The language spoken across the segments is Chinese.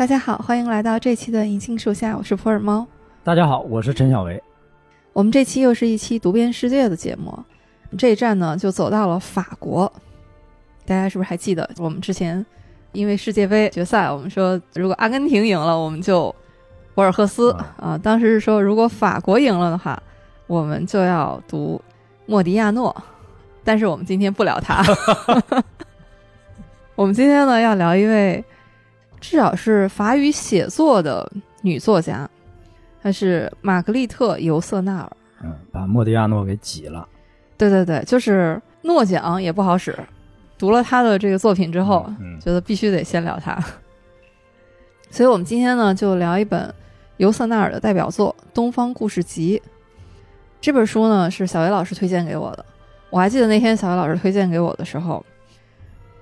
大家好，欢迎来到这期的银杏树下，我是普洱猫。大家好，我是陈小维。我们这期又是一期读遍世界的节目，这一站呢就走到了法国。大家是不是还记得我们之前因为世界杯决赛，我们说如果阿根廷赢了，我们就博尔赫斯啊。当时是说如果法国赢了的话，我们就要读莫迪亚诺。但是我们今天不聊他，我们今天呢要聊一位至少是法语写作的女作家，她是玛格丽特·尤瑟纳尔。嗯，把莫迪亚诺给挤了。对对对，就是诺奖也不好使。读了他的这个作品之后，嗯觉得必须得先聊他。所以我们今天呢就聊一本尤瑟纳尔的代表作《东方故事集》。这本书呢是小维老师推荐给我的。我还记得那天小维老师推荐给我的时候，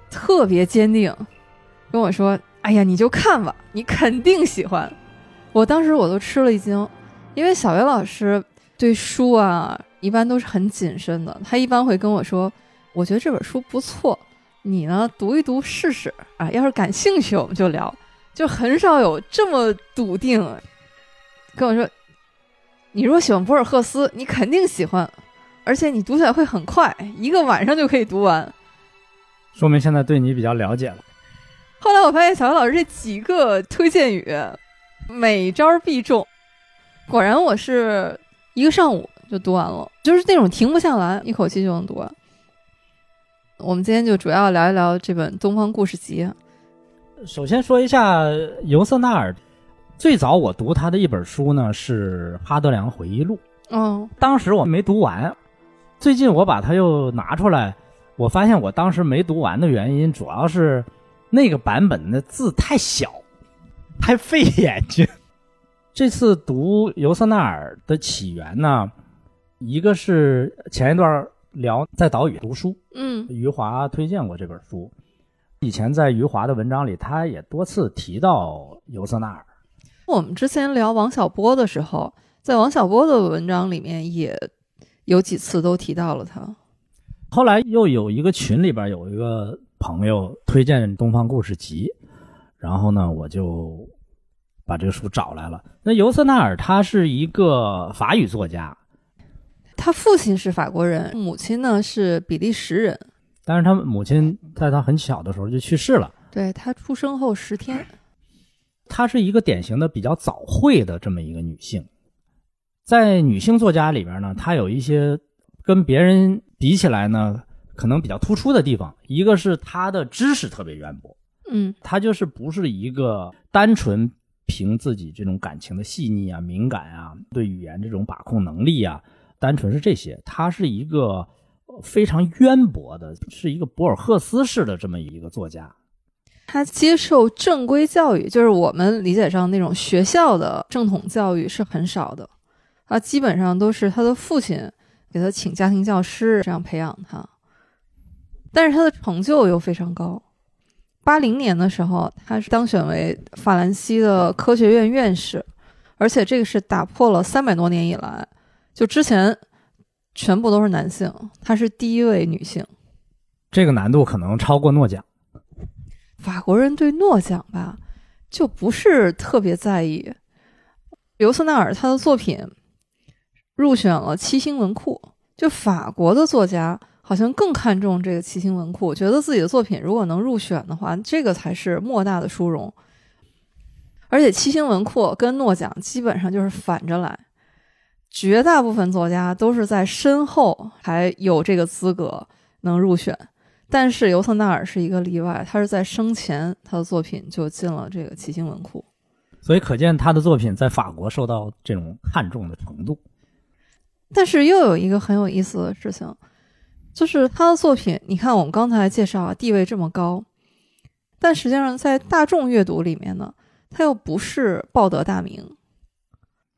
特别坚定跟我说：“哎呀，你就看吧，你肯定喜欢。”我当时我都吃了一惊，因为小薇老师对书啊一般都是很谨慎的，他一般会跟我说：“我觉得这本书不错，你呢读一读试试啊，要是感兴趣我们就聊。”就很少有这么笃定跟我说：“你如果喜欢博尔赫斯，你肯定喜欢。”而且你读起来会很快，一个晚上就可以读完，说明现在对你比较了解了。后来我发现小姚老师这几个推荐语，每招必中，果然我是一个上午就读完了，就是那种停不下来，一口气就能读完。我们今天就主要聊一聊这本《东方故事集》。首先说一下尤瑟纳尔，最早我读他的一本书呢是《哈德良回忆录》，嗯，当时我没读完。最近我把它又拿出来，我发现我当时没读完的原因，主要是那个版本的字太小，太费眼睛。这次读尤瑟纳尔的起源呢，一个是前一段聊在岛屿读书，嗯，余华推荐过这本书，以前在余华的文章里，他也多次提到尤瑟纳尔。我们之前聊王小波的时候，在王小波的文章里面也。有几次都提到了他，后来又有一个群里边有一个朋友推荐《东方故事集》，然后呢，我就把这个书找来了。那尤瑟纳尔他是一个法语作家，他父亲是法国人，母亲呢是比利时人，但是他母亲在他很小的时候就去世了。对他出生后十天，她是一个典型的比较早慧的这么一个女性。在女性作家里边呢，她有一些跟别人比起来呢，可能比较突出的地方。一个是他的知识特别渊博，嗯，他就是不是一个单纯凭自己这种感情的细腻啊、敏感啊，对语言这种把控能力啊，单纯是这些。他是一个非常渊博的，是一个博尔赫斯式的这么一个作家。他接受正规教育，就是我们理解上那种学校的正统教育是很少的。他基本上都是他的父亲给他请家庭教师，这样培养他。但是他的成就又非常高。八零年的时候，他是当选为法兰西的科学院院士，而且这个是打破了三百多年以来，就之前全部都是男性，她是第一位女性。这个难度可能超过诺奖。法国人对诺奖吧，就不是特别在意。尤瑟纳尔他的作品。入选了七星文库，就法国的作家好像更看重这个七星文库，觉得自己的作品如果能入选的话，这个才是莫大的殊荣。而且七星文库跟诺奖基本上就是反着来，绝大部分作家都是在身后还有这个资格能入选，但是尤特纳尔是一个例外，他是在生前他的作品就进了这个七星文库，所以可见他的作品在法国受到这种看重的程度。但是又有一个很有意思的事情，就是他的作品，你看我们刚才介绍啊，地位这么高，但实际上在大众阅读里面呢，他又不是报得大名，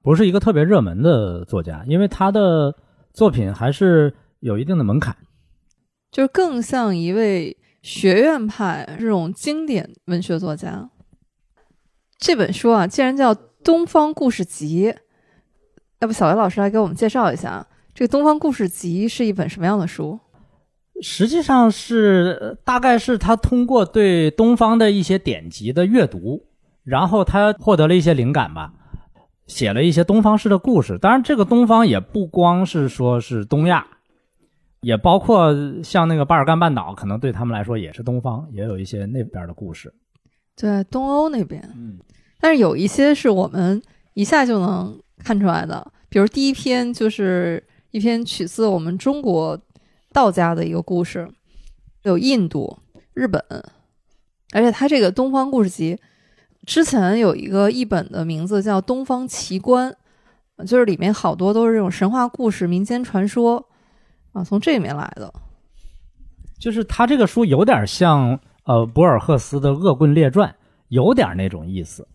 不是一个特别热门的作家，因为他的作品还是有一定的门槛，就是更像一位学院派这种经典文学作家。这本书啊，既然叫《东方故事集》。要不小维老师来给我们介绍一下，这个《东方故事集》是一本什么样的书？实际上是大概是他通过对东方的一些典籍的阅读，然后他获得了一些灵感吧，写了一些东方式的故事。当然，这个东方也不光是说是东亚，也包括像那个巴尔干半岛，可能对他们来说也是东方，也有一些那边的故事。对，东欧那边，嗯，但是有一些是我们一下就能看出来的，比如第一篇就是一篇取自我们中国道家的一个故事，有印度、日本，而且它这个东方故事集。之前有一个译本的名字叫《东方奇观》，就是里面好多都是这种神话故事、民间传说啊，从这里面来的。就是他这个书有点像呃博尔赫斯的《恶棍列传》，有点那种意思，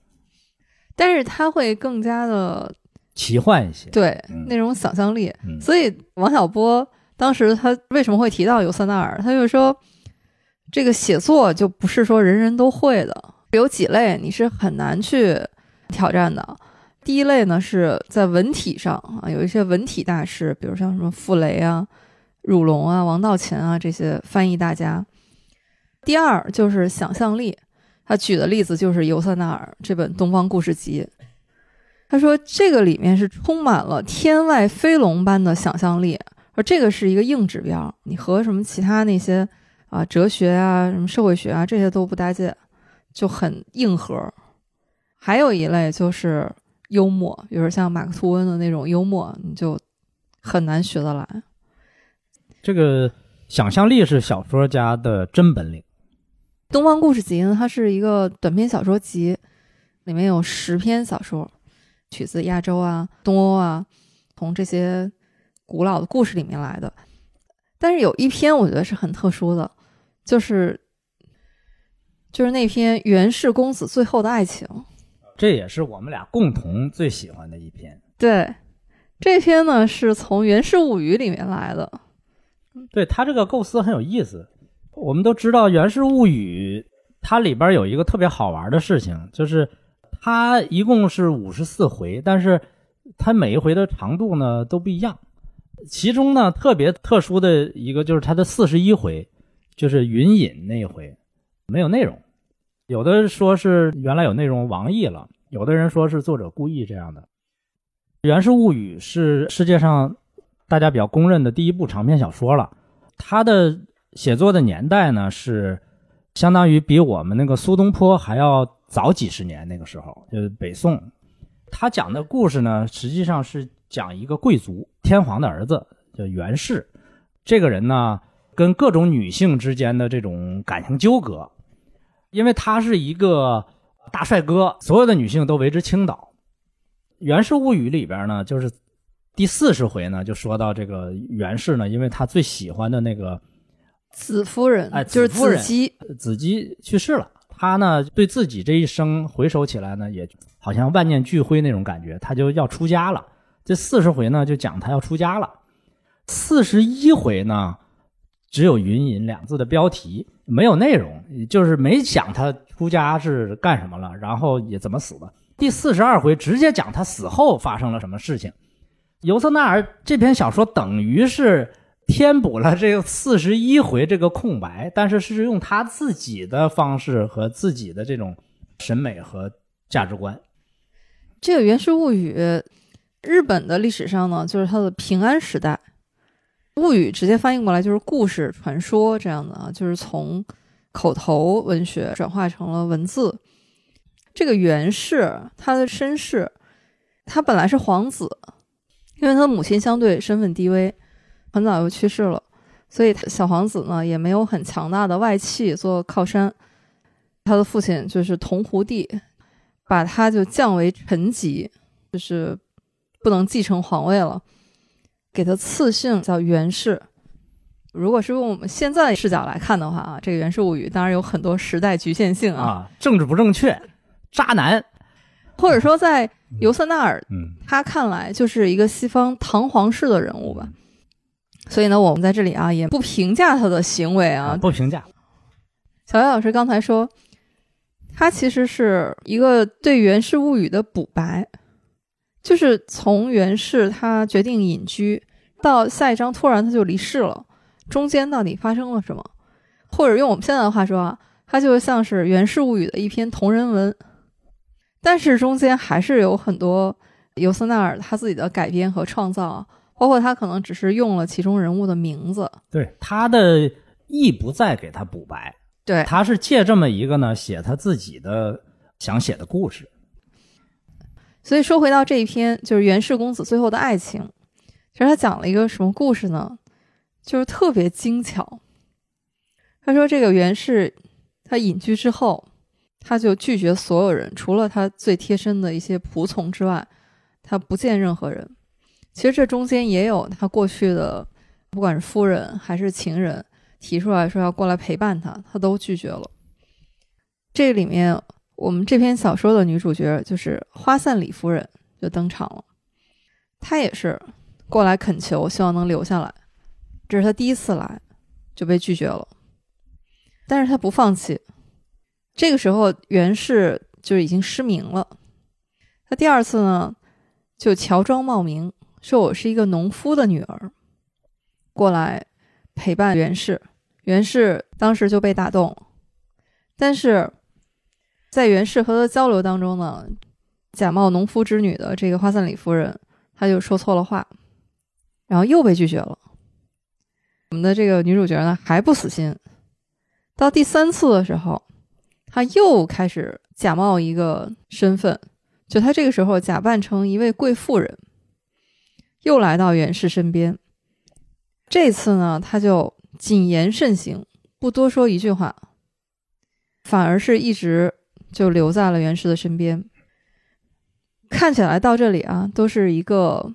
但是他会更加的奇幻一些，对那种想象力。所以王小波当时他为什么会提到尤瑟纳尔？他就说这个写作就不是说人人都会的。有几类你是很难去挑战的。第一类呢是在文体上啊，有一些文体大师，比如像什么傅雷啊、汝龙啊、王道勤啊这些翻译大家。第二就是想象力，他举的例子就是尤瑟纳尔这本《东方故事集》，他说这个里面是充满了天外飞龙般的想象力，而这个是一个硬指标，你和什么其他那些啊哲学啊、什么社会学啊这些都不搭界。就很硬核，还有一类就是幽默，比如像马克吐温的那种幽默，你就很难学得来。这个想象力是小说家的真本领。东方故事集呢，它是一个短篇小说集，里面有十篇小说，取自亚洲啊、东欧啊，从这些古老的故事里面来的。但是有一篇我觉得是很特殊的，就是。就是那篇《源氏公子最后的爱情》，这也是我们俩共同最喜欢的一篇。对，这篇呢是从《源氏物语》里面来的。对他这个构思很有意思。我们都知道《源氏物语》，它里边有一个特别好玩的事情，就是它一共是五十四回，但是它每一回的长度呢都不一样。其中呢特别特殊的一个就是它的四十一回，就是云隐那一回没有内容。有的说是原来有内容亡佚了，有的人说是作者故意这样的。《源氏物语》是世界上大家比较公认的第一部长篇小说了。它的写作的年代呢是相当于比我们那个苏东坡还要早几十年，那个时候就是北宋。他讲的故事呢，实际上是讲一个贵族天皇的儿子叫源氏，这个人呢跟各种女性之间的这种感情纠葛。因为他是一个大帅哥，所有的女性都为之倾倒。《源氏物语》里边呢，就是第四十回呢，就说到这个源氏呢，因为他最喜欢的那个子夫人，哎，就是子姬，子姬去世了。他呢，对自己这一生回首起来呢，也好像万念俱灰那种感觉，他就要出家了。这四十回呢，就讲他要出家了。四十一回呢。只有“云隐”两字的标题，没有内容，就是没讲他出家是干什么了，然后也怎么死的。第四十二回直接讲他死后发生了什么事情。尤瑟纳尔这篇小说等于是填补了这个四十一回这个空白，但是是用他自己的方式和自己的这种审美和价值观。这个《源氏物语》，日本的历史上呢，就是它的平安时代。物语直接翻译过来就是故事、传说这样的啊，就是从口头文学转化成了文字。这个源氏他的身世，他本来是皇子，因为他的母亲相对身份低微，很早就去世了，所以小皇子呢也没有很强大的外戚做靠山。他的父亲就是铜壶帝，把他就降为臣级，就是不能继承皇位了。给他赐姓叫源氏。如果是用我们现在视角来看的话啊，这个《源氏物语》当然有很多时代局限性啊，政治不正确，渣男，或者说在尤瑟纳尔他看来就是一个西方唐皇式的人物吧。所以呢，我们在这里啊也不评价他的行为啊，不评价。小艾老师刚才说，他其实是一个对《源氏物语》的补白。就是从源氏他决定隐居，到下一章突然他就离世了，中间到底发生了什么？或者用我们现在的话说啊，它就像是《源氏物语》的一篇同人文。但是中间还是有很多尤瑟纳尔他自己的改编和创造，包括他可能只是用了其中人物的名字。对他的意不在给他补白，对，他是借这么一个呢写他自己的想写的故事。所以说回到这一篇，就是袁氏公子最后的爱情，其实他讲了一个什么故事呢？就是特别精巧。他说这个袁氏他隐居之后。他就拒绝所有人，除了他最贴身的一些仆从之外，他不见任何人。其实这中间也有他过去的，不管是夫人还是情人，提出来说要过来陪伴他，他都拒绝了。这里面，我们这篇小说的女主角就是花散里夫人就登场了。她也是过来恳求，希望能留下来。这是她第一次来，就被拒绝了。但是她不放弃。这个时候，袁氏就已经失明了。她第二次呢，就乔装冒名，说我是一个农夫的女儿，过来陪伴袁氏。袁氏当时就被打动，但是在袁氏和他交流当中呢，假冒农夫之女的这个花散里夫人，她就说错了话，然后又被拒绝了。我们的这个女主角呢，还不死心，到第三次的时候。她又开始假冒一个身份，就她这个时候假扮成一位贵妇人，又来到袁氏身边。这次呢，他就谨言慎行，不多说一句话，反而是一直就留在了袁氏的身边。看起来到这里啊，都是一个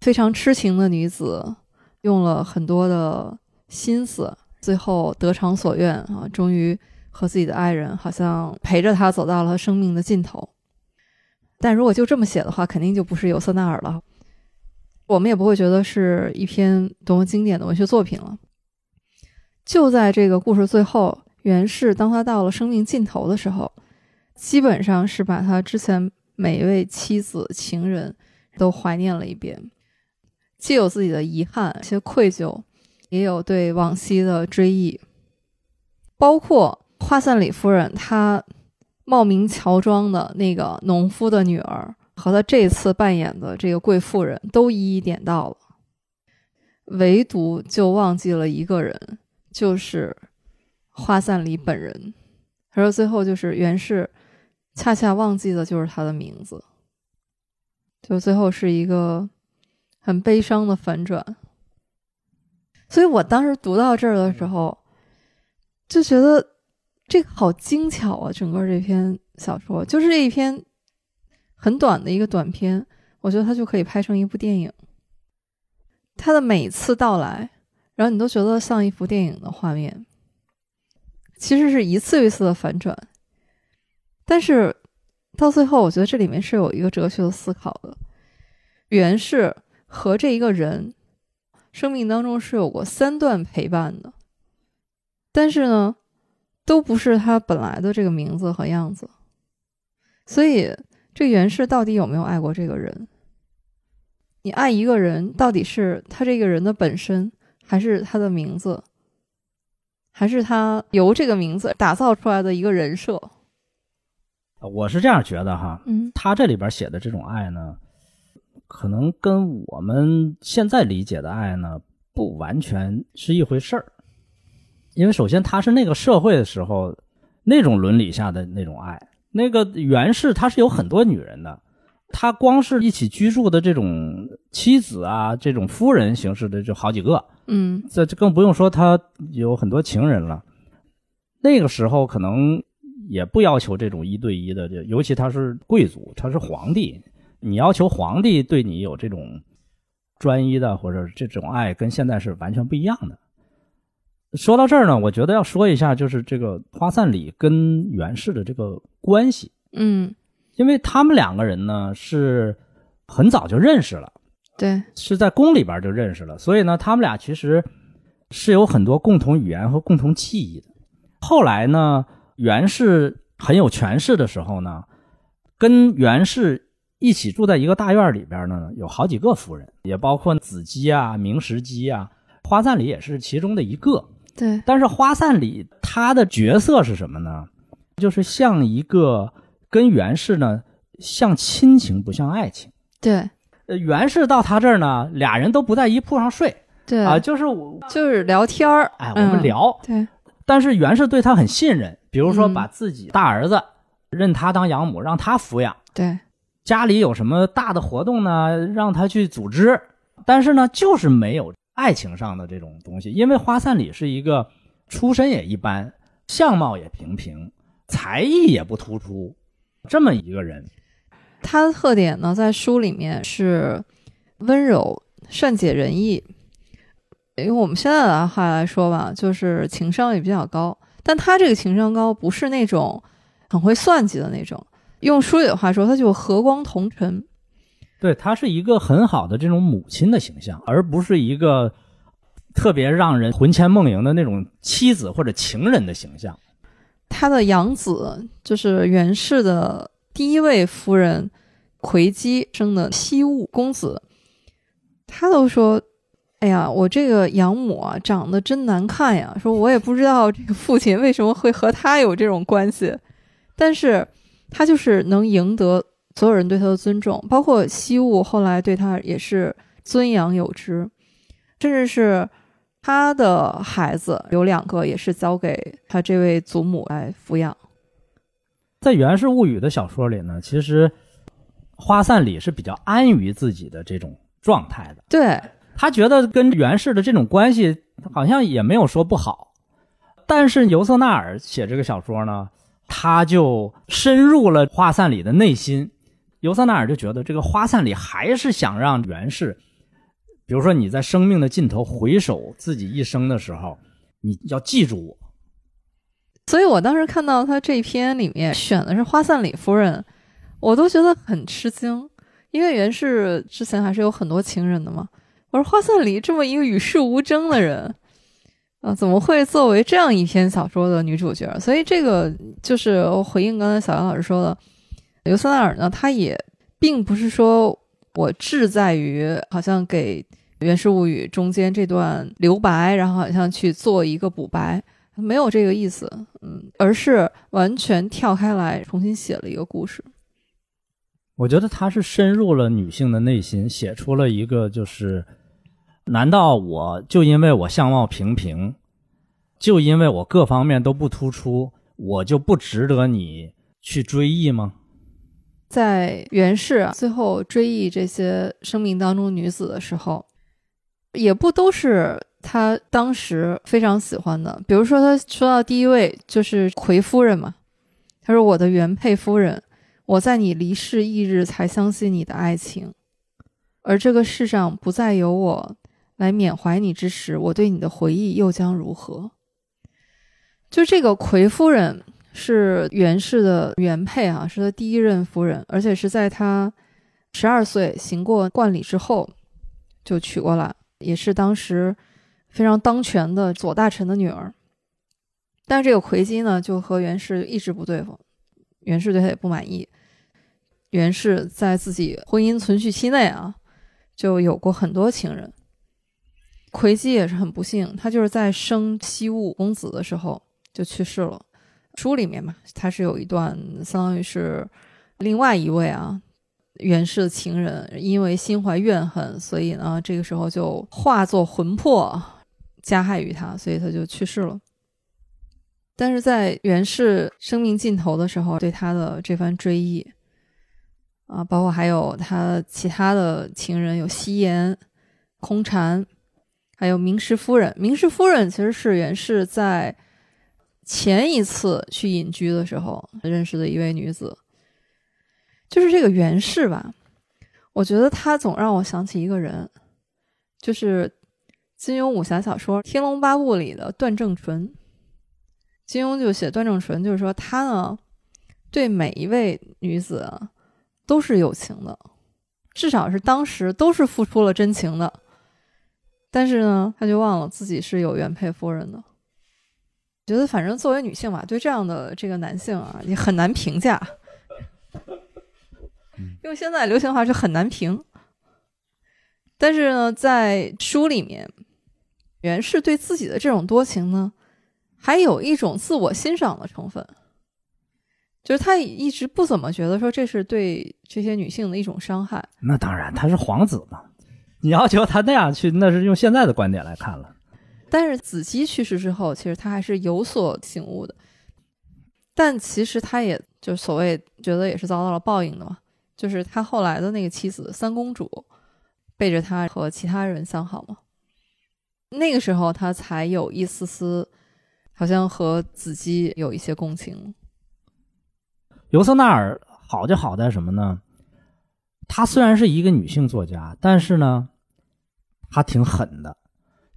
非常痴情的女子，用了很多的心思，最后得偿所愿啊，终于。和自己的爱人好像陪着他走到了生命的尽头，但如果就这么写的话，肯定就不是尤瑟纳尔了，我们也不会觉得是一篇多么经典的文学作品了。就在这个故事最后，袁氏当他到了生命尽头的时候，基本上是把他之前每一位妻子、情人都怀念了一遍，既有自己的遗憾、一些愧疚，也有对往昔的追忆，包括。花散里夫人，她冒名乔装的那个农夫的女儿，和她这次扮演的这个贵妇人都一一点到了，唯独就忘记了一个人，就是花散里本人。他说最后就是袁氏，恰恰忘记的就是他的名字，就最后是一个很悲伤的反转。所以我当时读到这儿的时候，就觉得。这个好精巧啊！整个这篇小说就是这一篇很短的一个短篇，我觉得它就可以拍成一部电影。它的每次到来，然后你都觉得像一幅电影的画面，其实是一次一次的反转。但是到最后，我觉得这里面是有一个哲学的思考的。袁氏和这一个人生命当中是有过三段陪伴的，但是呢？都不是他本来的这个名字和样子，所以这袁氏到底有没有爱过这个人？你爱一个人，到底是他这个人的本身，还是他的名字，还是他由这个名字打造出来的一个人设？我是这样觉得哈，嗯，他这里边写的这种爱呢，可能跟我们现在理解的爱呢，不完全是一回事儿。因为首先他是那个社会的时候，那种伦理下的那种爱。那个袁氏他是有很多女人的，他光是一起居住的这种妻子啊，这种夫人形式的就好几个。嗯，这更不用说他有很多情人了。那个时候可能也不要求这种一对一的，就尤其他是贵族，他是皇帝，你要求皇帝对你有这种专一的或者这种爱，跟现在是完全不一样的。说到这儿呢，我觉得要说一下，就是这个花散里跟袁氏的这个关系。嗯，因为他们两个人呢是很早就认识了，对，是在宫里边就认识了，所以呢，他们俩其实是有很多共同语言和共同记忆的。后来呢，袁氏很有权势的时候呢，跟袁氏一起住在一个大院里边呢，有好几个夫人，也包括子姬啊、明石姬啊，花散里也是其中的一个。对，但是花散里他的角色是什么呢？就是像一个跟袁氏呢像亲情不像爱情。对，呃，袁氏到他这儿呢，俩人都不在一铺上睡。对啊，就是我就是聊天儿，哎，我们聊。对，但是袁氏对他很信任，比如说把自己大儿子认他当养母，让他抚养。对，家里有什么大的活动呢，让他去组织。但是呢，就是没有爱情上的这种东西，因为花散里是一个出身也一般，相貌也平平，才艺也不突出，这么一个人。他的特点呢，在书里面是温柔、善解人意。用我们现在的话来说吧，就是情商也比较高。但他这个情商高，不是那种很会算计的那种。用书里的话说，他就和光同尘。对他是一个很好的这种母亲的形象，而不是一个特别让人魂牵梦萦的那种妻子或者情人的形象。他的养子就是袁氏的第一位夫人葵姬生的西雾公子，他都说。哎呀，我这个养母啊，长得真难看呀！说我也不知道这个父亲为什么会和他有这种关系，但是他就是能赢得所有人对他的尊重，包括西雾后来对他也是尊养有之，甚至是他的孩子有两个也是交给他这位祖母来抚养。在《源氏物语》的小说里呢，其实花散里是比较安于自己的这种状态的。对。他觉得跟源氏的这种关系好像也没有说不好，但是尤瑟纳尔写这个小说呢，他就深入了花散里的内心。尤瑟纳尔就觉得这个花散里还是想让源氏，比如说你在生命的尽头回首自己一生的时候，你要记住我。所以我当时看到他这篇里面选的是花散里夫人，我都觉得很吃惊，因为袁氏之前还是有很多情人的嘛。我说花散里这么一个与世无争的人，啊，怎么会作为这样一篇小说的女主角？所以这个就是我回应刚才小杨老师说的，尤瑟纳尔呢，他也并不是说我志在于好像给《源氏物语》中间这段留白，然后好像去做一个补白，没有这个意思，嗯，而是完全跳开来重新写了一个故事。我觉得他是深入了女性的内心，写出了一个就是。难道我就因为我相貌平平，就因为我各方面都不突出，我就不值得你去追忆吗？在袁氏最后追忆这些生命当中女子的时候，也不都是他当时非常喜欢的。比如说，他说到第一位就是葵夫人嘛，他说：“我的原配夫人，我在你离世翌日才相信你的爱情，而这个世上不再有我。”来缅怀你之时，我对你的回忆又将如何？就这个葵夫人是袁氏的原配啊，是他第一任夫人，而且是在他十二岁行过冠礼之后就娶过来，也是当时非常当权的左大臣的女儿。但是这个葵姬呢，就和袁氏一直不对付，袁氏对她也不满意。袁氏在自己婚姻存续期内啊，就有过很多情人。葵姬也是很不幸，她就是在生西雾公子的时候就去世了。书里面嘛，他是有一段，相当于是另外一位啊袁氏的情人，因为心怀怨恨，所以呢，这个时候就化作魂魄加害于他，所以他就去世了。但是在袁氏生命尽头的时候，对他的这番追忆啊，包括还有他其他的情人，有夕颜、空蝉。还有明石夫人，明石夫人其实是袁氏在前一次去隐居的时候认识的一位女子。就是这个袁氏吧，我觉得他总让我想起一个人，就是金庸武侠小说《天龙八部》里的段正淳。金庸就写段正淳，就是说他呢对每一位女子都是有情的，至少是当时都是付出了真情的。但是呢，他就忘了自己是有原配夫人的。觉得反正作为女性嘛，对这样的这个男性啊，也很难评价。用现在流行话是很难评。但是呢，在书里面，袁氏对自己的这种多情呢，还有一种自我欣赏的成分。就是他一直不怎么觉得说这是对这些女性的一种伤害。那当然，他是皇子嘛，你要求他那样去，那是用现在的观点来看了。但是子姬去世之后，其实他还是有所醒悟的。但其实他也就所谓觉得也是遭到了报应的嘛，就是他后来的那个妻子三公主背着他和其他人相好吗，那个时候他才有一丝丝好像和子姬有一些共情。尤瑟纳尔好就好在什么呢？她虽然是一个女性作家，但是呢，她挺狠的，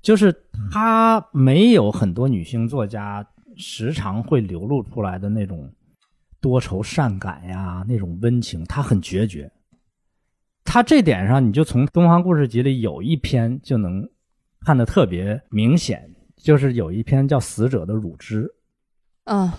就是她没有很多女性作家时常会流露出来的那种多愁善感呀，那种温情，他很决绝。他这点上，你就从《东方故事集》里有一篇就能看得特别明显，就是有一篇叫《死者的乳汁》。嗯。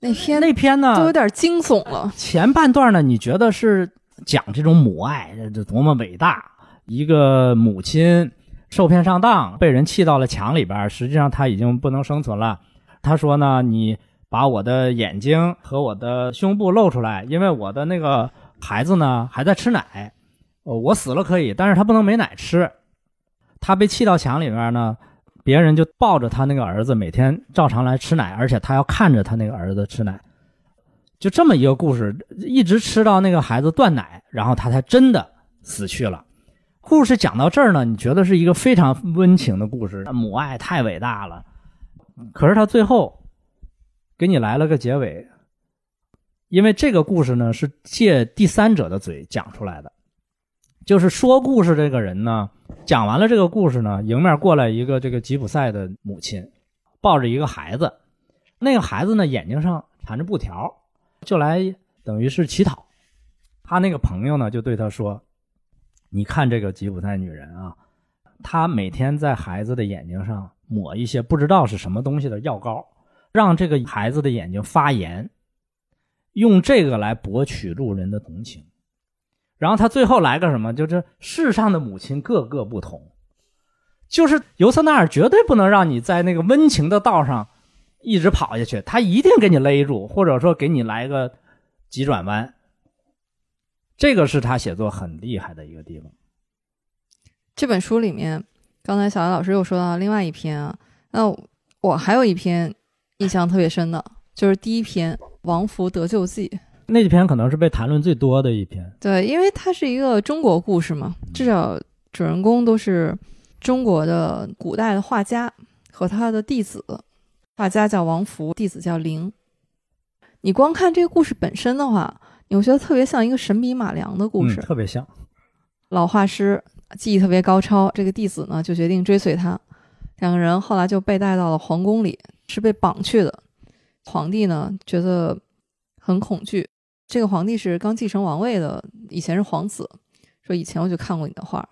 那篇那篇呢，都有点惊悚了。前半段呢，你觉得是讲这种母爱，这多么伟大？一个母亲受骗上当，被人气到了墙里边，实际上他已经不能生存了。他说呢：“你把我的眼睛和我的胸部露出来，因为我的那个孩子呢还在吃奶。我死了可以，但是他不能没奶吃。”他被气到墙里边呢。别人就抱着他那个儿子，每天照常来吃奶，而且他要看着他那个儿子吃奶，就这么一个故事，一直吃到那个孩子断奶，然后他才真的死去了。故事讲到这儿呢，你觉得是一个非常温情的故事，母爱太伟大了。可是他最后给你来了个结尾，因为这个故事呢是借第三者的嘴讲出来的。就是说故事这个人呢，讲完了这个故事呢，迎面过来一个这个吉普赛的母亲，抱着一个孩子，那个孩子呢眼睛上缠着布条，就来等于是乞讨。他那个朋友呢就对他说：“你看这个吉普赛女人啊，她每天在孩子的眼睛上抹一些不知道是什么东西的药膏，让这个孩子的眼睛发炎，用这个来博取路人的同情。”然后他最后来个什么？就是世上的母亲个个不同，就是尤瑟纳尔绝对不能让你在那个温情的道上一直跑下去，他一定给你勒住，或者说给你来个急转弯。这个是他写作很厉害的一个地方。这本书里面，刚才小艾老师又说到另外一篇啊，那我还有一篇印象特别深的，就是第一篇《王福得救记》。那篇可能是被谈论最多的一篇，对，因为它是一个中国故事嘛，至少主人公都是中国的古代的画家和他的弟子，画家叫王福，弟子叫林。你光看这个故事本身的话，你会觉得特别像一个神笔马良的故事，特别像。老画师技艺特别高超，这个弟子呢就决定追随他，两个人后来就被带到了皇宫里，是被绑去的。皇帝呢觉得很恐惧。这个皇帝是刚继承王位的，以前是皇子。说以前我就看过你的画，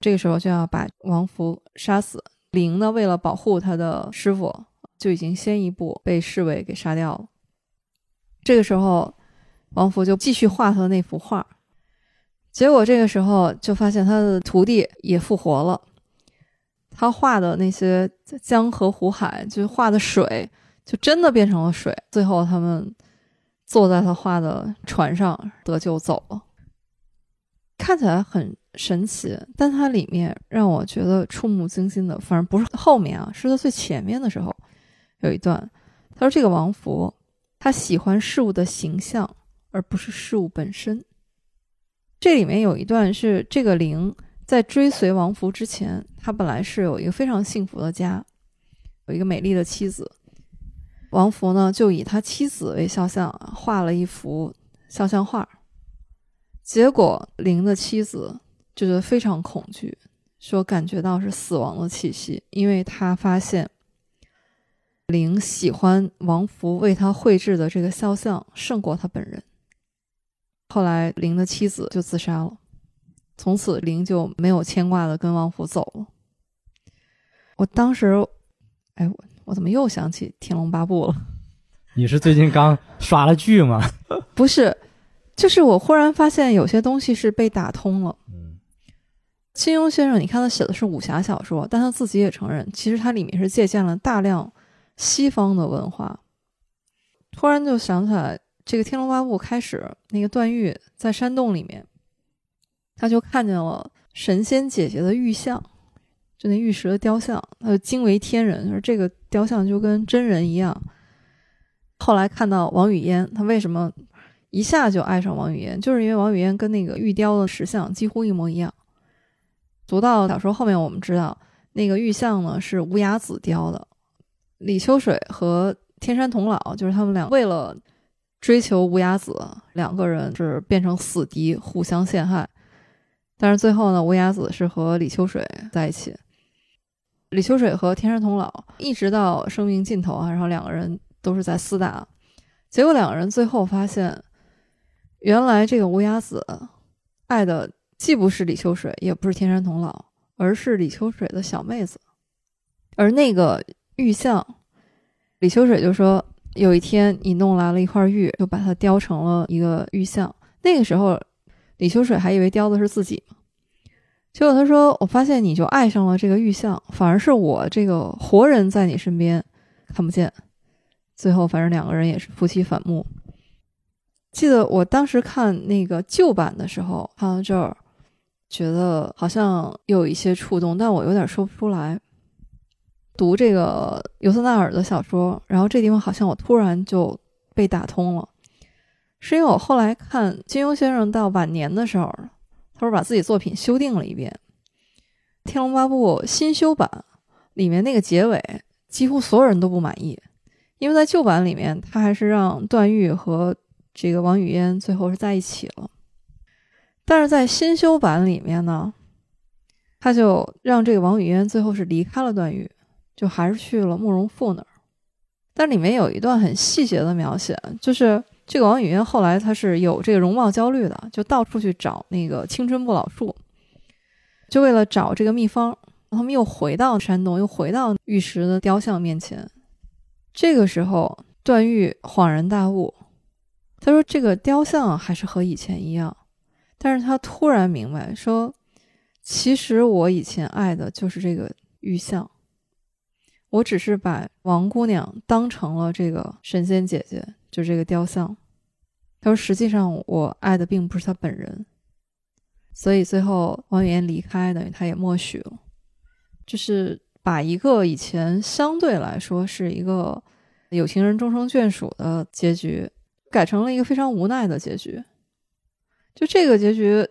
这个时候就要把王福杀死。灵呢，为了保护他的师傅，就已经先一步被侍卫给杀掉了。这个时候，王福就继续画他的那幅画，结果这个时候就发现他的徒弟也复活了。他画的那些江河湖海，就画的水，就真的变成了水。最后他们。坐在他画的船上得救走了，看起来很神奇，但它里面让我觉得触目惊心的，反正不是后面啊，是在最前面的时候有一段，他说这个王福他喜欢事物的形象，而不是事物本身。这里面有一段是这个灵在追随王福之前，他本来是有一个非常幸福的家，有一个美丽的妻子。王福呢，就以他妻子为肖像画了一幅肖像画，结果灵的妻子就觉得非常恐惧，说感觉到是死亡的气息，因为他发现灵喜欢王福为他绘制的这个肖像胜过他本人。后来灵的妻子就自杀了，从此灵就没有牵挂的跟王福走了。我当时，哎我。我怎么又想起《天龙八部》了？你是最近刚刷了剧吗？不是，就是我忽然发现有些东西是被打通了。嗯，金庸先生，你看他写的是武侠小说，但他自己也承认，其实他里面是借鉴了大量西方的文化。突然就想起来，这个《天龙八部》开始，那个段誉在山洞里面，他就看见了神仙姐姐的玉像，就那玉石的雕像，他就惊为天人，说这个雕像就跟真人一样。后来看到王语嫣，他为什么一下就爱上王语嫣？就是因为王语嫣跟那个玉雕的石像几乎一模一样。读到小说后面，我们知道那个玉像呢是无崖子雕的，李秋水和天山童姥就是他们俩为了追求无崖子，两个人是变成死敌，互相陷害。但是最后呢，无崖子是和李秋水在一起，李秋水和天山童姥一直到生命尽头啊，然后两个人都是在厮打，结果两个人最后发现，原来这个无崖子爱的。既不是李秋水，也不是天山童姥，而是李秋水的小妹子。而那个玉像，李秋水就说：“有一天你弄来了一块玉，就把它雕成了一个玉像。”那个时候，李秋水还以为雕的是自己结果他说：“我发现你就爱上了这个玉像，反而是我这个活人在你身边看不见。”最后，反正两个人也是夫妻反目。记得我当时看那个旧版的时候，看到这儿。觉得好像有一些触动，但我有点说不出来。读这个尤瑟纳尔的小说，然后这地方好像我突然就被打通了，是因为我后来看金庸先生到晚年的时候，他说把自己作品修订了一遍，《天龙八部》新修版里面那个结尾，几乎所有人都不满意，因为在旧版里面，他还是让段誉和这个王语嫣最后是在一起了。但是在新修版里面呢，他就让这个王语嫣最后是离开了段誉，就还是去了慕容复那儿。但里面有一段很细节的描写，就是这个王语嫣后来她是有这个容貌焦虑的，就到处去找那个青春不老树，就为了找这个秘方。他们又回到山洞，又回到玉石的雕像面前。这个时候，段誉恍然大悟，他说：“这个雕像还是和以前一样。”但是他突然明白，说：“其实我以前爱的就是这个玉像，我只是把王姑娘当成了这个神仙姐姐，就这个雕像。”他说：“实际上我爱的并不是她本人。”所以最后王语嫣离开，等于他也默许了，就是把一个以前相对来说是一个有情人终成眷属的结局，改成了一个非常无奈的结局。就这个结局，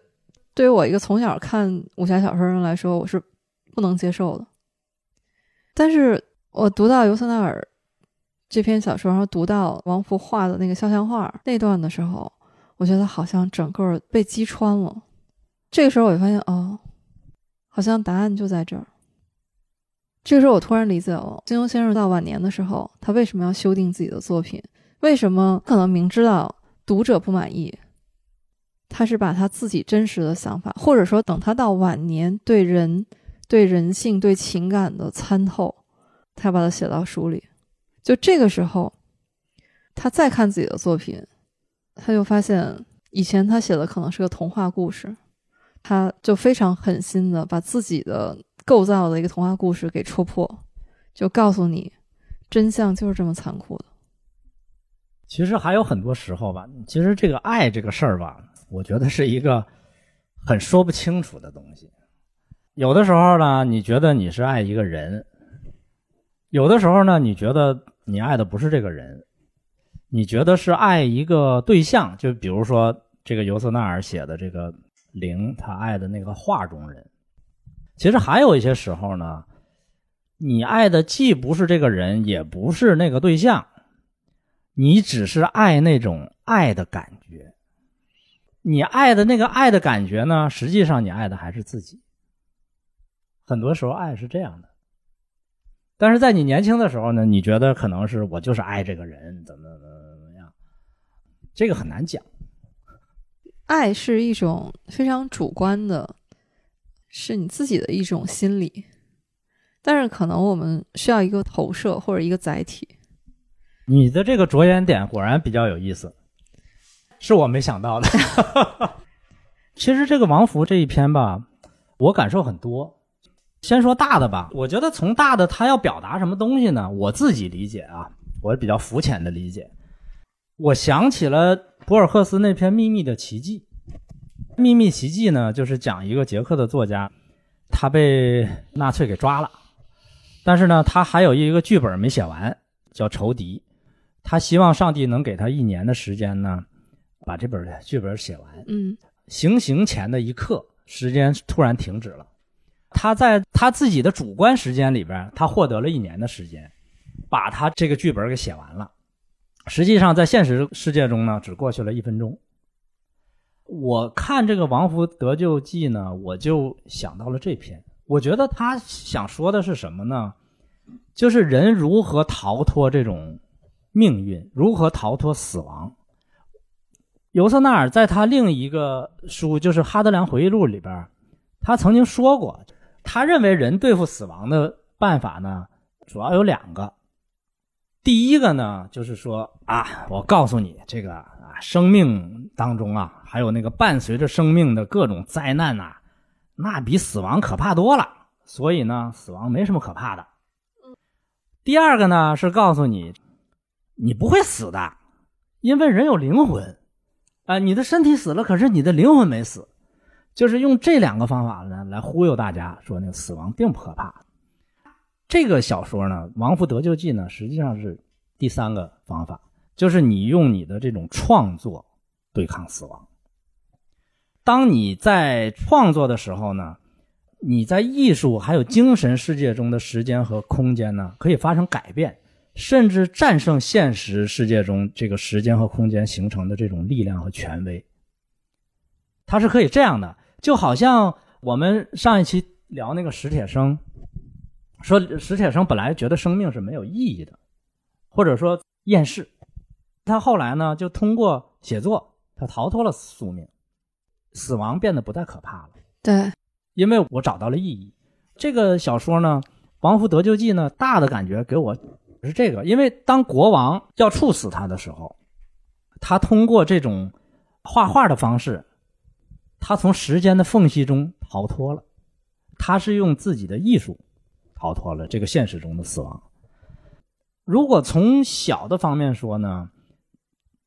对于我一个从小看武侠小说人来说，我是不能接受的。但是我读到尤瑟纳尔这篇小说，然后读到王福画的那个肖像画那段的时候，我觉得好像整个被击穿了。这个时候我就发现，哦，好像答案就在这儿。这个时候我突然理解了金庸先生到晚年的时候，他为什么要修订自己的作品？为什么可能明知道读者不满意？他是把他自己真实的想法，或者说等他到晚年对人、对人性、对情感的参透，他把它写到书里。就这个时候，他再看自己的作品，他就发现以前他写的可能是个童话故事，他就非常狠心的把自己的构造的一个童话故事给戳破，就告诉你，真相就是这么残酷的。其实还有很多时候吧，其实这个爱这个事儿吧。我觉得是一个很说不清楚的东西。有的时候呢，你觉得你是爱一个人；有的时候呢，你觉得你爱的不是这个人，你觉得是爱一个对象。就比如说这个尤瑟纳尔写的这个灵，他爱的那个画中人。其实还有一些时候呢，你爱的既不是这个人，也不是那个对象，你只是爱那种爱的感觉。你爱的那个爱的感觉呢？实际上，你爱的还是自己。很多时候，爱是这样的。但是在你年轻的时候呢，你觉得可能是我就是爱这个人，怎么怎么怎么样？这个很难讲。爱是一种非常主观的，是你自己的一种心理。但是，可能我们需要一个投射或者一个载体。你的这个着眼点果然比较有意思。是我没想到的。其实这个王福这一篇吧，我感受很多。先说大的吧，我觉得从大的他要表达什么东西呢？我自己理解啊，我比较肤浅的理解，我想起了博尔赫斯那篇《秘密的奇迹》。《秘密奇迹》呢，就是讲一个捷克的作家，他被纳粹给抓了，但是呢，他还有一个剧本没写完，叫《仇敌》。他希望上帝能给他一年的时间呢，把这本剧本写完。嗯，行刑前的一刻，时间突然停止了。他在他自己的主观时间里边，他获得了一年的时间，把他这个剧本给写完了。实际上，在现实世界中呢，只过去了一分钟。我看这个《王福得救记》呢，我就想到了这篇。我觉得他想说的是什么呢？就是人如何逃脱这种命运，如何逃脱死亡。尤瑟纳尔在他另一个书，就是《哈德良回忆录》里边，他曾经说过，他认为人对付死亡的办法呢，主要有两个。第一个呢，就是说啊，我告诉你这个啊。生命当中啊，还有那个伴随着生命的各种灾难呐，那比死亡可怕多了。所以呢，死亡没什么可怕的。第二个呢，是告诉你，你不会死的，因为人有灵魂。啊，你的身体死了，可是你的灵魂没死。就是用这两个方法呢，来忽悠大家说那个死亡并不可怕。这个小说呢，《王福得救记》呢，实际上是第三个方法。就是你用你的这种创作对抗死亡。当你在创作的时候呢，你在艺术还有精神世界中的时间和空间呢，可以发生改变，甚至战胜现实世界中这个时间和空间形成的这种力量和权威。它是可以这样的，就好像我们上一期聊那个史铁生，说史铁生本来觉得生命是没有意义的，或者说厌世。他后来呢，就通过写作，他逃脱了宿命，死亡变得不再可怕了。对，因为我找到了意义。这个小说呢，《王夫得救记》呢，大的感觉给我是这个：因为当国王要处死他的时候，他通过这种画画的方式，他从时间的缝隙中逃脱了。他是用自己的艺术逃脱了这个现实中的死亡。如果从小的方面说呢？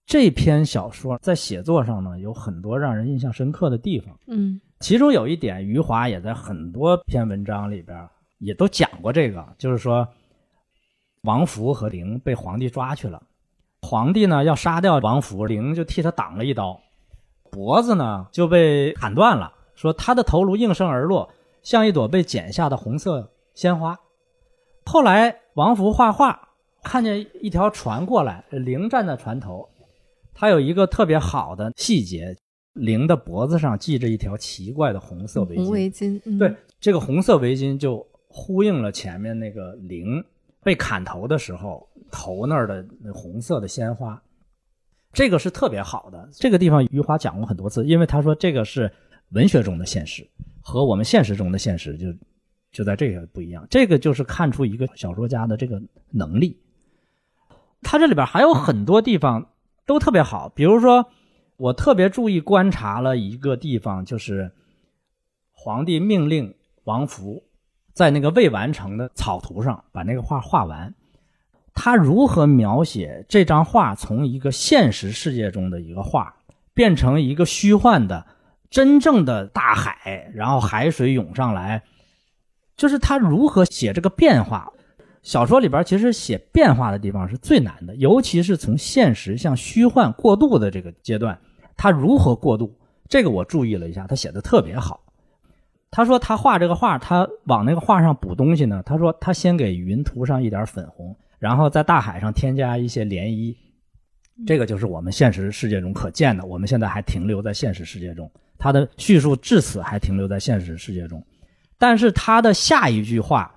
这篇小说在写作上呢，有很多让人印象深刻的地方。嗯，其中有一点，余华也在很多篇文章里边也都讲过这个，就是说，王福和灵被皇帝抓去了，皇帝呢要杀掉王福，灵就替他挡了一刀，脖子呢就被砍断了，说他的头颅应声而落，像一朵被剪下的红色鲜花。后来王福画画，看见一条船过来，灵站在船头。他有一个特别好的细节，灵的脖子上系着一条奇怪的红色围巾。红围巾，对，这个红色围巾就呼应了前面那个灵被砍头的时候头那儿的那红色的鲜花。这个是特别好的。这个地方余华讲过很多次，因为他说这个是文学中的现实，和我们现实中的现实就就在这个不一样。这个就是看出一个小说家的这个能力。他这里边还有很多地方。都特别好，比如说，我特别注意观察了一个地方，就是皇帝命令王福在那个未完成的草图上把那个画画完。他如何描写这张画从一个现实世界中的一个画变成一个虚幻的真正的大海，然后海水涌上来，就是他如何写这个变化。小说里边其实写变化的地方是最难的，尤其是从现实向虚幻过渡的这个阶段，他如何过渡？这个我注意了一下，他写的特别好。他说他画这个画，他往那个画上补东西呢。他说他先给云涂上一点粉红，然后在大海上添加一些涟漪。这个就是我们现实世界中可见的。我们现在还停留在现实世界中，他的叙述至此还停留在现实世界中，但是他的下一句话。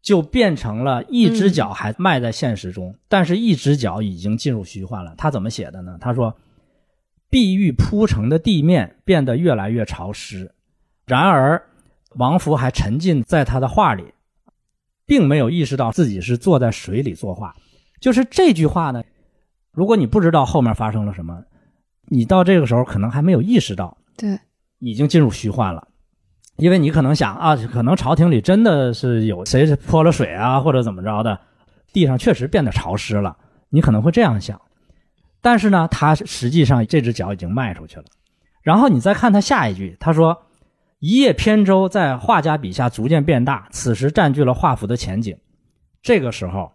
就变成了一只脚还迈在现实中，但是一只脚已经进入虚幻了。他怎么写的呢？他说：“碧玉铺成的地面变得越来越潮湿，然而王福还沉浸在他的画里，并没有意识到自己是坐在水里作画。”就是这句话呢，如果你不知道后面发生了什么，你到这个时候可能还没有意识到，对，已经进入虚幻了。因为你可能想啊，可能朝廷里真的是有谁是泼了水啊，或者怎么着的，地上确实变得潮湿了。你可能会这样想，但是呢，他实际上这只脚已经迈出去了。然后你再看他下一句，他说：“一叶扁舟在画家笔下逐渐变大，此时占据了画幅的前景。”这个时候，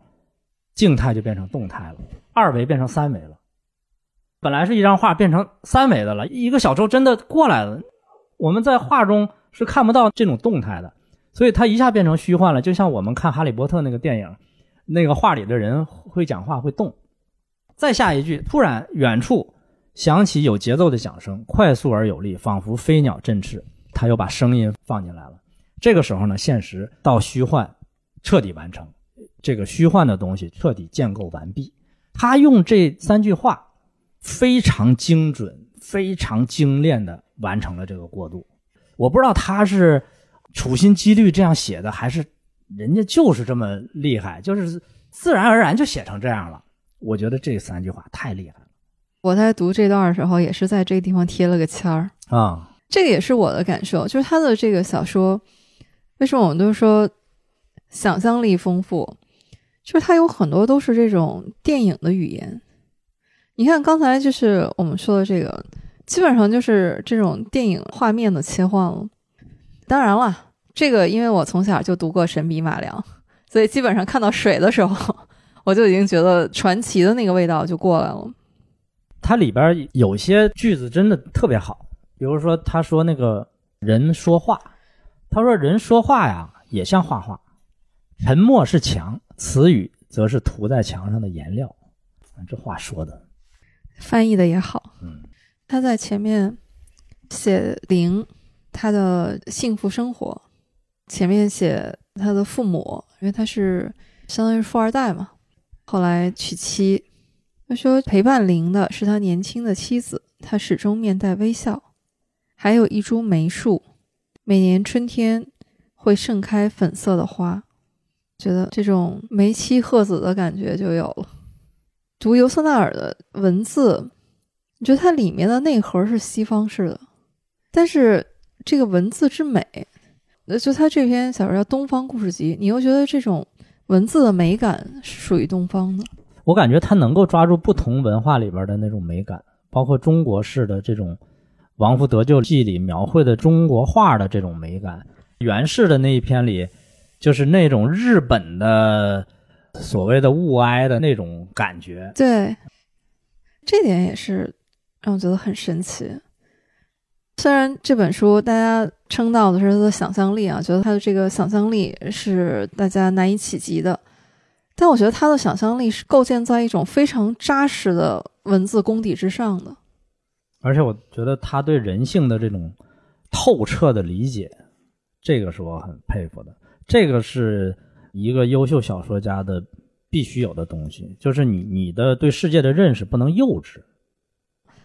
静态就变成动态了，二维变成三维了。本来是一张画，变成三维的了。一个小舟真的过来了，我们在画中是看不到这种动态的，所以它一下变成虚幻了。就像我们看《哈利波特》那个电影，那个画里的人会讲话会动。再下一句，突然远处响起有节奏的响声，快速而有力，仿佛飞鸟振翅。他又把声音放进来了。这个时候呢，现实到虚幻彻底完成，这个虚幻的东西彻底建构完毕。他用这三句话非常精准、非常精炼的完成了这个过渡。我不知道他是处心积虑这样写的，还是人家就是这么厉害，就是自然而然就写成这样了。我觉得这三句话太厉害了。我在读这段的时候，也是在这个地方贴了个签儿啊。这个也是我的感受，就是他的这个小说，为什么我们都说想象力丰富？就是它有很多都是这种电影的语言。你看刚才就是我们说的这个，基本上就是这种电影画面的切换了。当然了，这个因为我从小就读过《神笔马良》，所以基本上看到水的时候。我就已经觉得传奇的那个味道就过来了。它里边有些句子真的特别好，比如说他说那个人说话，他说人说话呀也像画画，沉默是墙，词语则是涂在墙上的颜料。这话说的，翻译的也好。嗯，他在前面写林他的幸福生活，前面写他的父母，因为他是相当于富二代嘛。后来娶妻，他说陪伴林的是他年轻的妻子，他始终面带微笑。还有一株梅树，每年春天会盛开粉色的花，觉得这种梅妻鹤子的感觉就有了。读尤瑟纳尔的文字，你觉得它里面的内核是西方式的，但是这个文字之美，那就他这篇小说叫《东方故事集》，你又觉得这种。文字的美感是属于东方的，我感觉他能够抓住不同文化里边的那种美感，包括中国式的这种《王府得救记》里描绘的中国画的这种美感，袁氏的那一篇里，就是那种日本的所谓的物哀的那种感觉。对，这点也是让我觉得很神奇。虽然这本书大家称道的是他的想象力啊，觉得他的这个想象力是大家难以企及的，但我觉得他的想象力是构建在一种非常扎实的文字功底之上的。而且我觉得他对人性的这种透彻的理解，这个是我很佩服的。这个是一个优秀小说家的必须有的东西，就是你你的对世界的认识不能幼稚，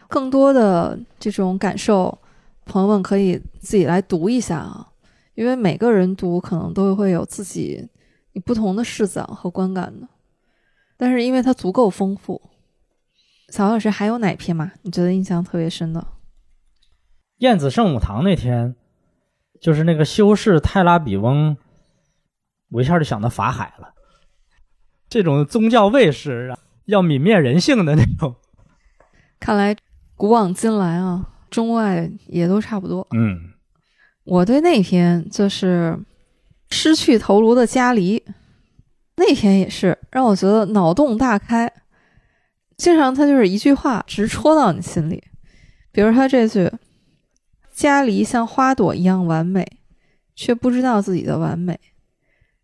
更多的这种感受。朋友们可以自己来读一下啊，因为每个人读可能都会有自己你不同的视角和观感的。但是因为它足够丰富，曹老师还有哪篇吗？你觉得印象特别深的？晏子圣母堂那天，就是那个修士泰拉比翁，我一下就想到法海了。这种宗教卫士要泯灭人性的那种。看来古往今来啊。中外也都差不多。嗯，我对那篇就是失去头颅的家离，那篇也是让我觉得脑洞大开。经常他就是一句话直戳到你心里，比如他这句：“家离像花朵一样完美，却不知道自己的完美；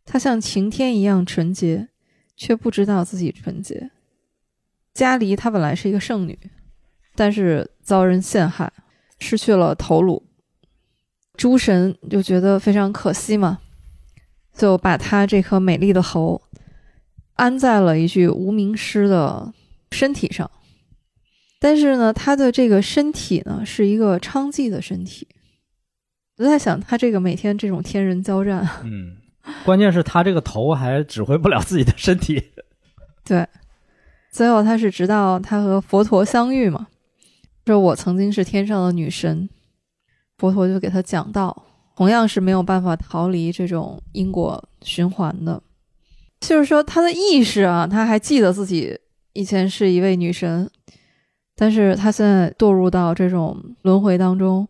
她像晴天一样纯洁，却不知道自己纯洁。”家离她本来是一个圣女。但是遭人陷害，失去了头颅，诸神就觉得非常可惜嘛，就把他这颗美丽的头安在了一具无名尸的身体上。但是呢，他的这个身体呢是一个娼妓的身体。我在想，他这个每天这种天人交战，嗯，关键是他这个头还指挥不了自己的身体。对，最后他是直到他和佛陀相遇嘛。说我曾经是天上的女神，佛陀就给他讲道，同样是没有办法逃离这种因果循环的。就是说，他的意识啊，他还记得自己以前是一位女神，但是他现在堕入到这种轮回当中。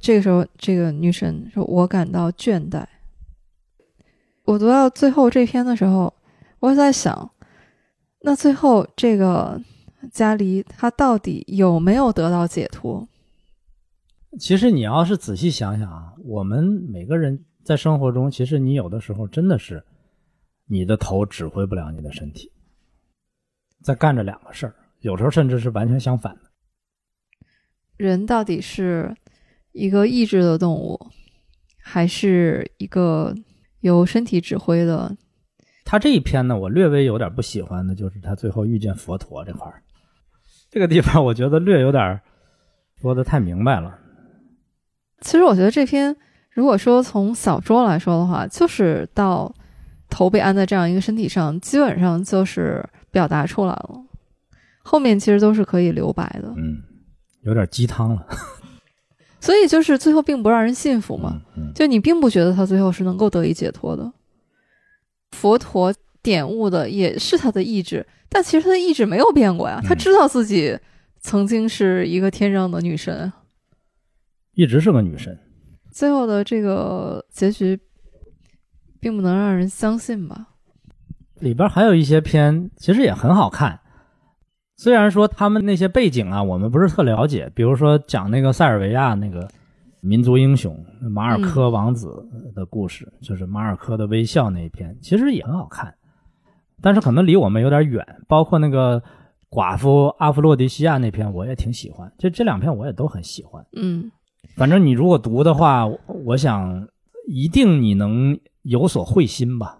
这个时候，这个女神说：“我感到倦怠。”我读到最后这篇的时候，我在想，那最后这个迦离他到底有没有得到解脱？其实你要是仔细想想啊，我们每个人在生活中，其实你有的时候真的是你的头指挥不了你的身体，在干着两个事儿，有时候甚至是完全相反的。人到底是？一个意志的动物，还是一个由身体指挥的？他这一篇呢，我略微有点不喜欢的，就是他最后遇见佛陀这块儿，这个地方我觉得略有点说的太明白了。其实我觉得这篇，如果说从小说来说的话，就是到头被安在这样一个身体上，基本上就是表达出来了，后面其实都是可以留白的。嗯，有点鸡汤了。所以就是最后并不让人信服嘛，就你并不觉得他最后是能够得以解脱的。佛陀点悟的也是他的意志，但其实他的意志没有变过呀，他知道自己曾经是一个天上的女神，一直是个女神。最后的这个结局并不能让人相信吧？里边还有一些片其实也很好看。虽然说他们那些背景啊，我们不是特了解，比如说讲那个塞尔维亚那个民族英雄马尔科王子的故事，就是马尔科的微笑那一篇，其实也很好看，但是可能离我们有点远。包括那个寡妇阿弗洛狄西亚那篇，我也挺喜欢，这这两篇我也都很喜欢。嗯，反正你如果读的话，我想一定你能有所会心吧。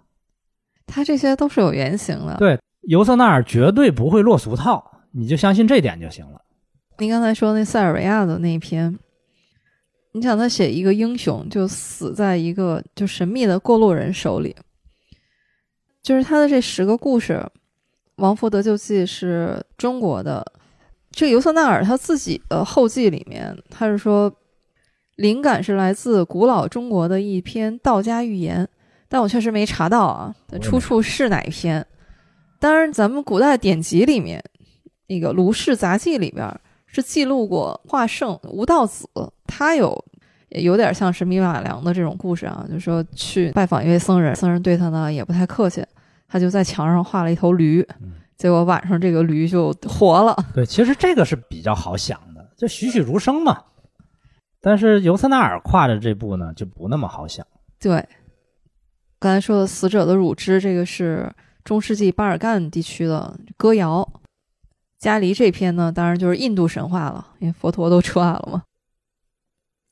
他这些都是有原型的。对，尤瑟纳尔绝对不会落俗套。你就相信这点就行了。您刚才说那塞尔维亚的那一篇，你想他写一个英雄就死在一个就神秘的过路人手里，就是他的这十个故事，《王佛得救记》是中国的，这个尤瑟纳尔他自己的后记里面，他是说灵感是来自古老中国的一篇道家寓言，但我确实没查到啊，出处是哪一篇？当然，咱们古代典籍里面。那个《卢氏杂记》里边是记录过华圣吴道子，他有有点像是米马良的这种故事啊，就是说去拜访一位僧人，僧人对他呢也不太客气，他就在墙上画了一头驴，结果晚上这个驴就活了。对，其实这个是比较好想的，就栩栩如生嘛。但是尤瑟纳尔跨的这步呢就不那么好想。对，刚才说的死者的乳汁，这个是中世纪巴尔干地区的歌谣。迦离这篇呢，当然就是印度神话了，因为佛陀都出来了嘛。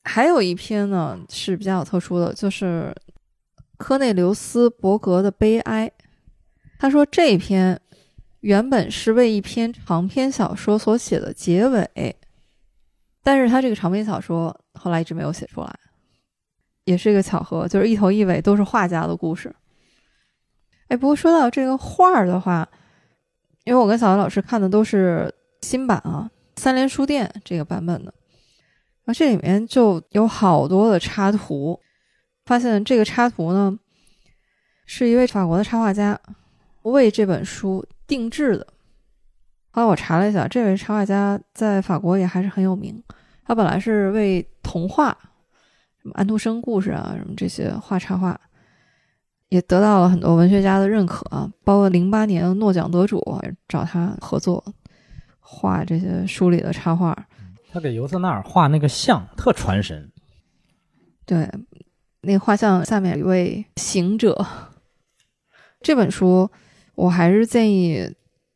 还有一篇呢是比较特殊的，就是科内留斯·伯格的悲哀。他说这篇原本是为一篇长篇小说所写的结尾，但是他这个长篇小说后来一直没有写出来，也是一个巧合，就是一头一尾都是画家的故事。哎，不过说到这个画儿的话。因为我跟小文老师看的都是新版啊，三联书店这个版本的，然后这里面就有好多的插图，发现这个插图呢，是一位法国的插画家为这本书定制的。后来我查了一下，这位插画家在法国也还是很有名，他本来是为童话，什么安徒生故事啊，什么这些画插画。也得到了很多文学家的认可啊，包括零八年诺奖得主找他合作画这些书里的插画。他给尤瑟纳尔画那个像特传神。对，那个画像下面有一位行者。这本书我还是建议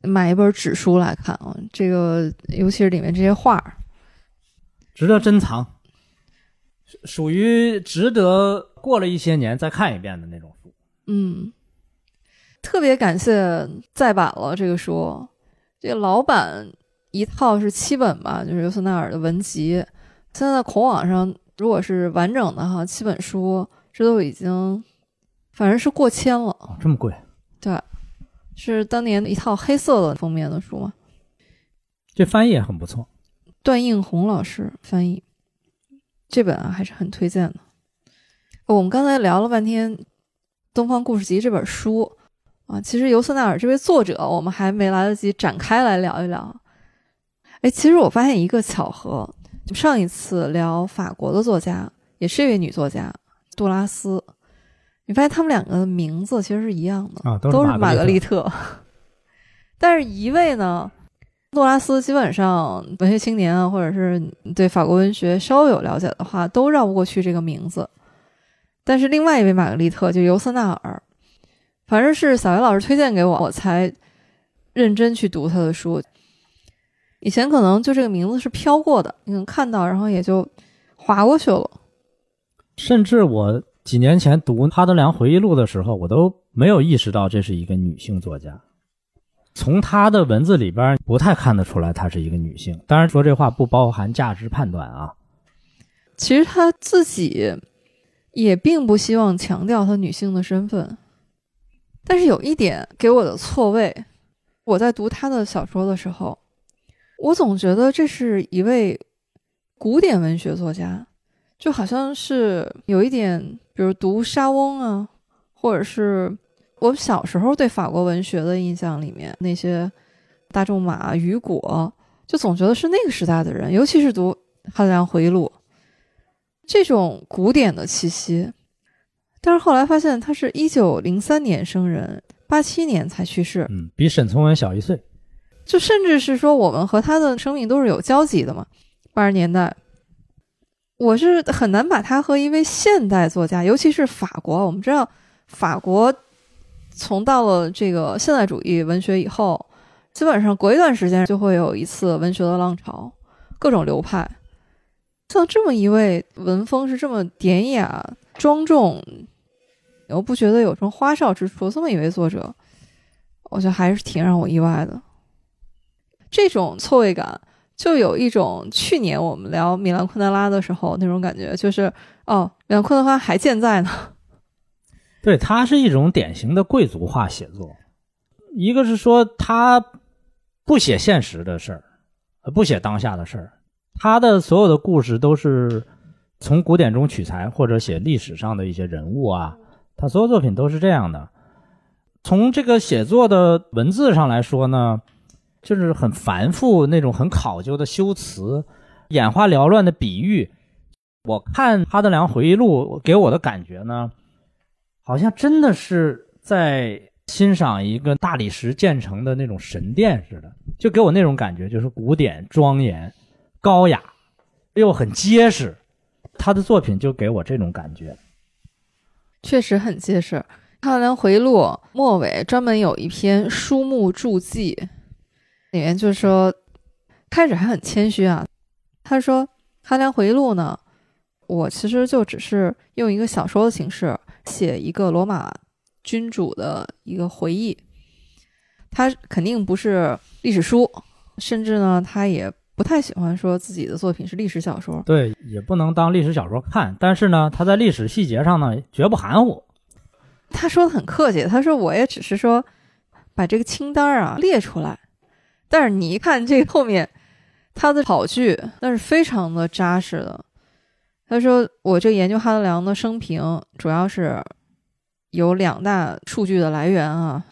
买一本纸书来看啊，这个尤其是里面这些画，值得珍藏，属于值得过了一些年再看一遍的那种书。嗯，特别感谢再版了这个书，这个老版一套是七本吧，就是尤瑟纳尔的文集。现在孔网上如果是完整的哈，七本书这都已经反正是过千了。这么贵？对，是当年一套黑色的封面的书嘛。这翻译也很不错，段应红老师翻译这本啊还是很推荐的。我们刚才聊了半天。《东方故事集》这本书啊，其实尤瑟纳尔这位作者，我们还没来得及展开来聊一聊。哎，其实我发现一个巧合，就上一次聊法国的作家，也是一位女作家杜拉斯，你发现他们两个的名字其实是一样的啊，都是玛格丽特。但是一位呢，杜拉斯基本上文学青年啊，或者是对法国文学稍微有了解的话，都绕不过去这个名字。但是另外一位玛格丽特就尤瑟纳尔，反正是小维老师推荐给我，我才认真去读他的书。以前可能就这个名字是飘过的，你能看到，然后也就划过去了。甚至我几年前读哈德良回忆录的时候，我都没有意识到这是一个女性作家。从她的文字里边不太看得出来她是一个女性。当然说这话不包含价值判断啊。其实她自己也并不希望强调她女性的身份，但是有一点给我的错位，我在读她的小说的时候。我总觉得这是一位古典文学作家，就好像是有一点，比如读沙翁啊，或者是我小时候对法国文学的印象里面那些大仲马、雨果，就总觉得是那个时代的人，尤其是读《汉德良回忆录》，这种古典的气息。但是后来发现他是一九零三年生人，八七年才去世，嗯，比沈从文小一岁。就甚至是说，我们和他的生命都是有交集的嘛。八十年代，我是很难把他和一位现代作家，尤其是法国。我们知道，法国从到了这个现代主义文学以后，基本上隔一段时间就会有一次文学的浪潮，各种流派。像这么一位文风是这么典雅庄重，又不觉得有什么花哨之处，这么一位作者，我觉得还是挺让我意外的。这种错位感，就有一种去年我们聊米兰昆德拉的时候那种感觉，就是哦，米兰昆德拉还健在呢。对，他是一种典型的贵族化写作。一个是说他不写现实的事儿，不写当下的事儿，他的所有的故事都是从古典中取材，或者写历史上的一些人物啊。他所有作品都是这样的。从这个写作的文字上来说呢。就是很繁复那种很考究的修辞，眼花缭乱的比喻。我看哈德良回忆录给我的感觉呢，好像真的是在欣赏一个大理石建成的那种神殿似的，就给我那种感觉，就是古典庄严、高雅，又很结实。他的作品就给我这种感觉，确实很结实。哈德良回忆录末尾专门有一篇书目注记。里面就说，开始还很谦虚啊。他说《哈良回路》呢，我其实就只是用一个小说的形式写一个罗马君主的一个回忆。他肯定不是历史书，甚至呢，他也不太喜欢说自己的作品是历史小说。对，也不能当历史小说看。但是呢，他在历史细节上呢，绝不含糊。他说的很客气，他说我也只是说把这个清单啊列出来。但是你一看这后面，他的考据那是非常的扎实的。他说：“我这研究哈德良的生平，主要是有两大数据的来源啊，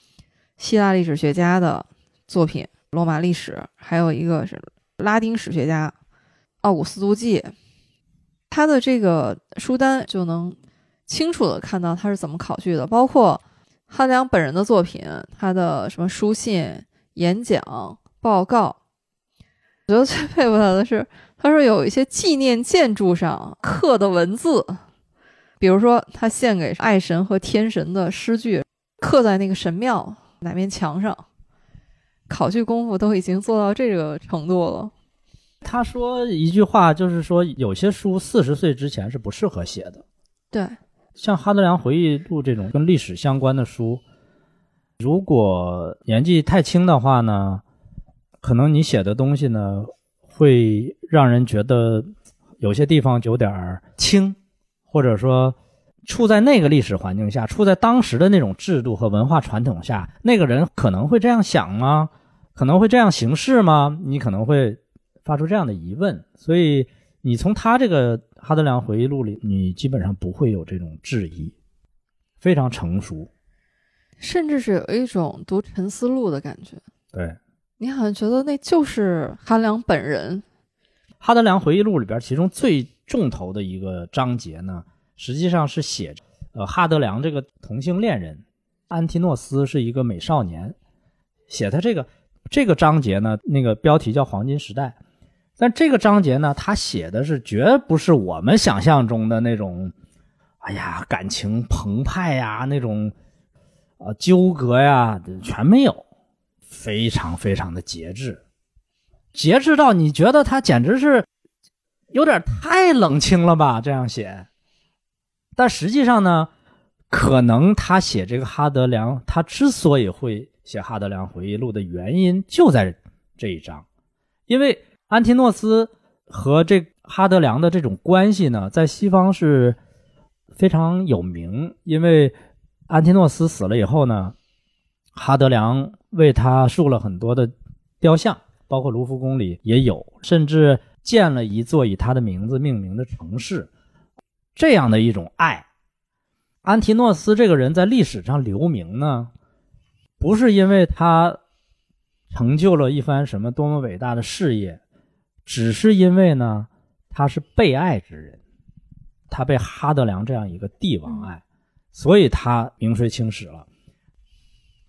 希腊历史学家的作品《罗马历史》，还有一个是拉丁史学家奥古斯都记。他的这个书单就能清楚的看到他是怎么考据的，包括哈德良本人的作品，他的什么书信、演讲。”报告，我觉得最佩服他的是，他说有一些纪念建筑上刻的文字，比如说他献给爱神和天神的诗句，刻在那个神庙哪面墙上，考据功夫都已经做到这个程度了。他说一句话，就是说有些书四十岁之前是不适合写的。对，像哈德良回忆录这种跟历史相关的书，如果年纪太轻的话呢？可能你写的东西呢，会让人觉得有些地方有点轻，或者说处在那个历史环境下，处在当时的那种制度和文化传统下，那个人可能会这样想吗？可能会这样行事吗？你可能会发出这样的疑问。所以你从他这个哈德良回忆录里，你基本上不会有这种质疑，非常成熟，甚至是有一种读陈思录的感觉。对。你好像觉得那就是哈德良本人。哈德良回忆录里边，其中最重头的一个章节呢，实际上是写呃哈德良这个同性恋人安提诺斯是一个美少年，写他这个这个章节呢，那个标题叫《黄金时代》，但这个章节呢，他写的是绝不是我们想象中的那种，哎呀，感情澎湃呀，那种啊纠葛呀，全没有。非常非常的节制，节制到你觉得他简直是有点太冷清了吧？这样写，但实际上呢，可能他写这个哈德良，他之所以会写哈德良回忆录的原因就在这一章，因为安提诺斯和这哈德良的这种关系呢，在西方是非常有名，因为安提诺斯死了以后呢。哈德良为他塑了很多的雕像，包括卢浮宫里也有，甚至建了一座以他的名字命名的城市。这样的一种爱，安提诺斯这个人在历史上留名呢，不是因为他成就了一番什么多么伟大的事业，只是因为呢，他是被爱之人，他被哈德良这样一个帝王爱，所以他名垂青史了。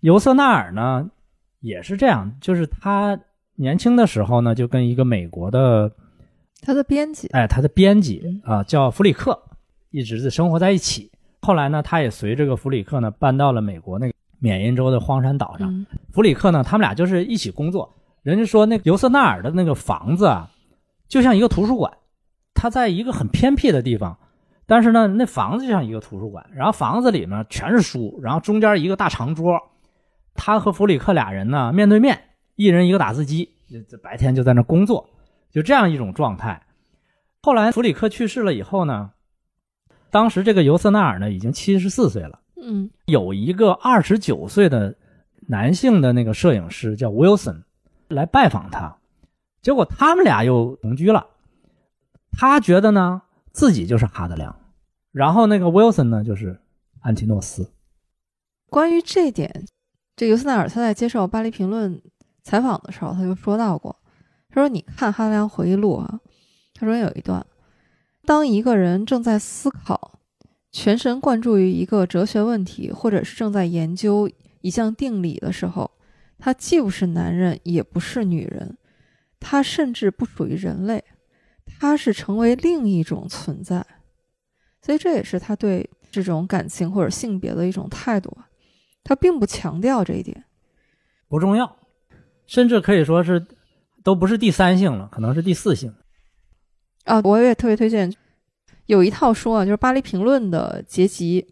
尤瑟纳尔呢，也是这样，就是他年轻的时候呢，就跟一个美国的他的编辑，哎，他的编辑啊，叫弗里克，一直是生活在一起。后来呢，他也随这个弗里克呢，搬到了美国那个缅因州的荒山岛上。弗里克呢，他们俩就是一起工作。人家说那尤瑟纳尔的那个房子啊，就像一个图书馆，他在一个很偏僻的地方，但是呢，那房子就像一个图书馆，然后房子里面全是书，然后中间一个大长桌。他和弗里克俩人呢，面对面，一人一个打字机，这白天就在那工作，就这样一种状态。后来弗里克去世了以后呢，当时这个尤瑟纳尔呢已经七十四岁了，嗯，有一个二十九岁的男性的那个摄影师叫 Wilson 来拜访他，结果他们俩又同居了。他觉得呢自己就是哈德良，然后那个 Wilson 呢就是安提诺斯。关于这点。这尤斯奈尔他在接受《巴黎评论》采访的时候，他就说到过，他说：“你看哈德良回忆录啊，他说有一段，当一个人正在思考，全神贯注于一个哲学问题，或者是正在研究一项定理的时候，他既不是男人，也不是女人，他甚至不属于人类，他是成为另一种存在。所以这也是他对这种感情或者性别的一种态度。”他并不强调这一点，不重要，甚至可以说是都不是第三性了，可能是第四性。啊，我也特别推荐有一套书啊，就是《巴黎评论》的结集，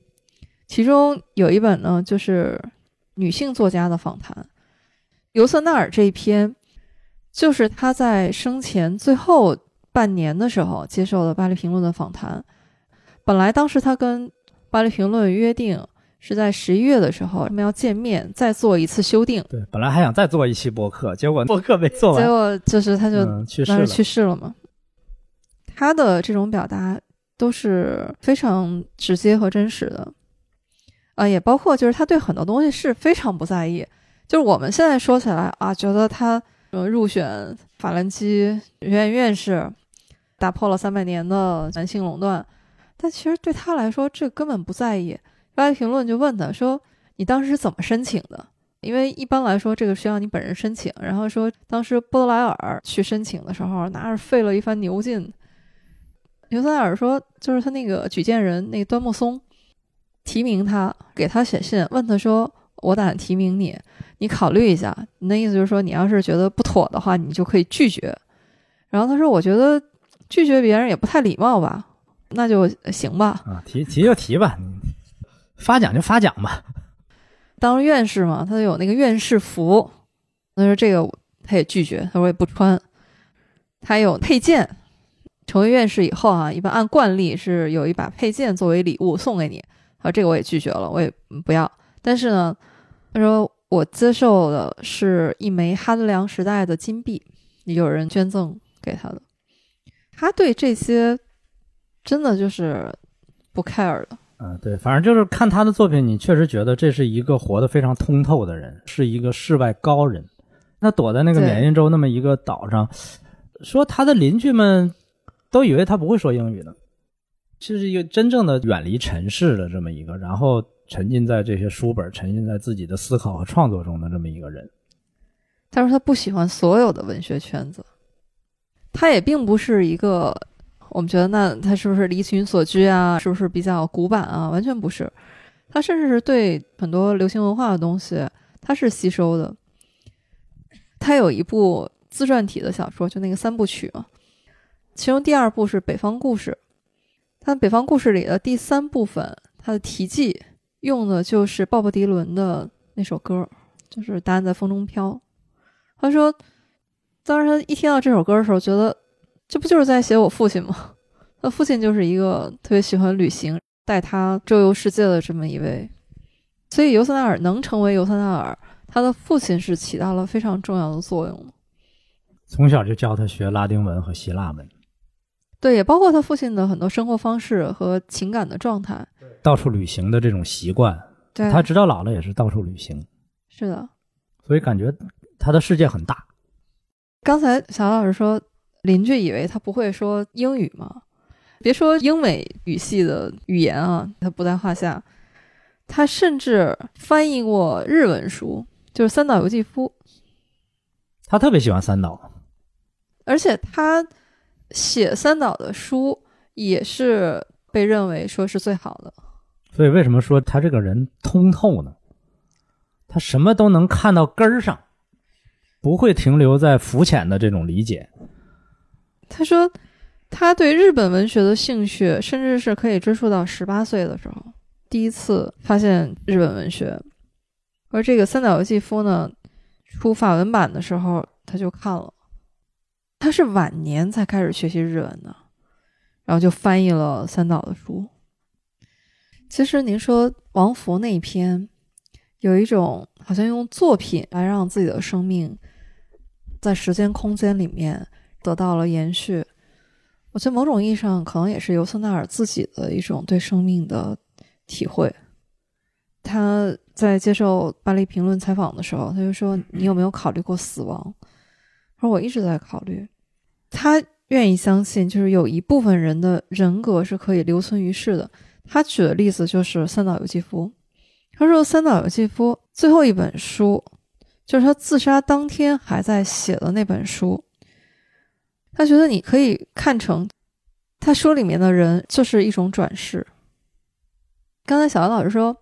其中有一本呢，就是女性作家的访谈。尤瑟纳尔这一篇，就是他在生前最后半年的时候接受的《巴黎评论》的访谈。本来当时他跟《巴黎评论》约定。是在十一月的时候，他们要见面，再做一次修订。对，本来还想再做一期播客，结果播客没做完。结果就是他就去世了，去世了嘛。他的这种表达都是非常直接和真实的，啊，也包括就是他对很多东西是非常不在意。就是我们现在说起来啊，觉得他呃入选法兰基学院院士，打破了三百年的男性垄断，但其实对他来说，这根本不在意。发评论就问他说：“你当时是怎么申请的？因为一般来说，这个需要你本人申请。然后说，当时波德莱尔去申请的时候，那是费了一番牛劲。牛塞尔说，就是他那个举荐人，那个端木松提名他，给他写信，问他说：‘我打算提名你，你考虑一下。’你的意思就是说，你要是觉得不妥的话，你就可以拒绝。然后他说：‘我觉得拒绝别人也不太礼貌吧？那就行吧。’啊，提提就提吧。”发奖就发奖吧，当院士嘛，他有那个院士服，他说这个他也拒绝，他说也不穿。他有佩剑，成为院士以后啊，一般按惯例是有一把佩剑作为礼物送给你，啊，这个我也拒绝了，我也不要。但是呢，他说我接受的是一枚哈德良时代的金币，有人捐赠给他的。他对这些真的就是不 care 的。嗯，对，反正就是看他的作品，你确实觉得这是一个活得非常通透的人，是一个世外高人。那躲在那个缅因州那么一个岛上，说他的邻居们都以为他不会说英语呢，这是一个真正的远离尘世的这么一个，然后沉浸在这些书本、沉浸在自己的思考和创作中的这么一个人。他说他不喜欢所有的文学圈子，他也并不是一个我们觉得那他是不是离群所居啊？是不是比较古板啊？完全不是，他甚至是对很多流行文化的东西他是吸收的。他有一部自传体的小说，就那个三部曲嘛，其中第二部是《北方故事》，他《北方故事》里的第三部分，他的题记用的就是鲍勃迪伦的那首歌，就是《答案在风中飘》。他说，当时他一听到这首歌的时候，觉得这不就是在写我父亲吗？他父亲就是一个特别喜欢旅行、带他周游世界的这么一位，所以尤瑟纳尔能成为尤瑟纳尔。他的父亲是起到了非常重要的作用从小就教他学拉丁文和希腊文，对，也包括他父亲的很多生活方式和情感的状态，到处旅行的这种习惯，对，他直到老了也是到处旅行，是的，所以感觉他的世界很大。刚才小老师说，邻居以为他不会说英语吗？别说英美语系的语言啊，他不在话下，他甚至翻译过日文书。就是三岛由纪夫，他特别喜欢三岛，而且他写三岛的书也是被认为说是最好的。所以为什么说他这个人通透呢？他什么都能看到根儿上，不会停留在肤浅的这种理解。他说，他对日本文学的兴趣，甚至是可以追溯到十八岁的时候，第一次发现日本文学。而这个三岛由纪夫呢，出法文版的时候他就看了，他是晚年才开始学习日文的，然后就翻译了三岛的书。其实您说王弗那一篇，有一种好像用作品来让自己的生命在时间空间里面得到了延续，我觉得某种意义上可能也是尤瑟纳尔自己的一种对生命的体会。他在接受《巴黎评论》采访的时候，他就说：“你有没有考虑过死亡？”他说：“我一直在考虑。”他愿意相信，就是有一部分人的人格是可以留存于世的。他举的例子就是三岛由纪夫。他说：“三岛由纪夫最后一本书，就是他自杀当天还在写的那本书。他觉得你可以看成，他书里面的人就是一种转世。”刚才小杨老师说。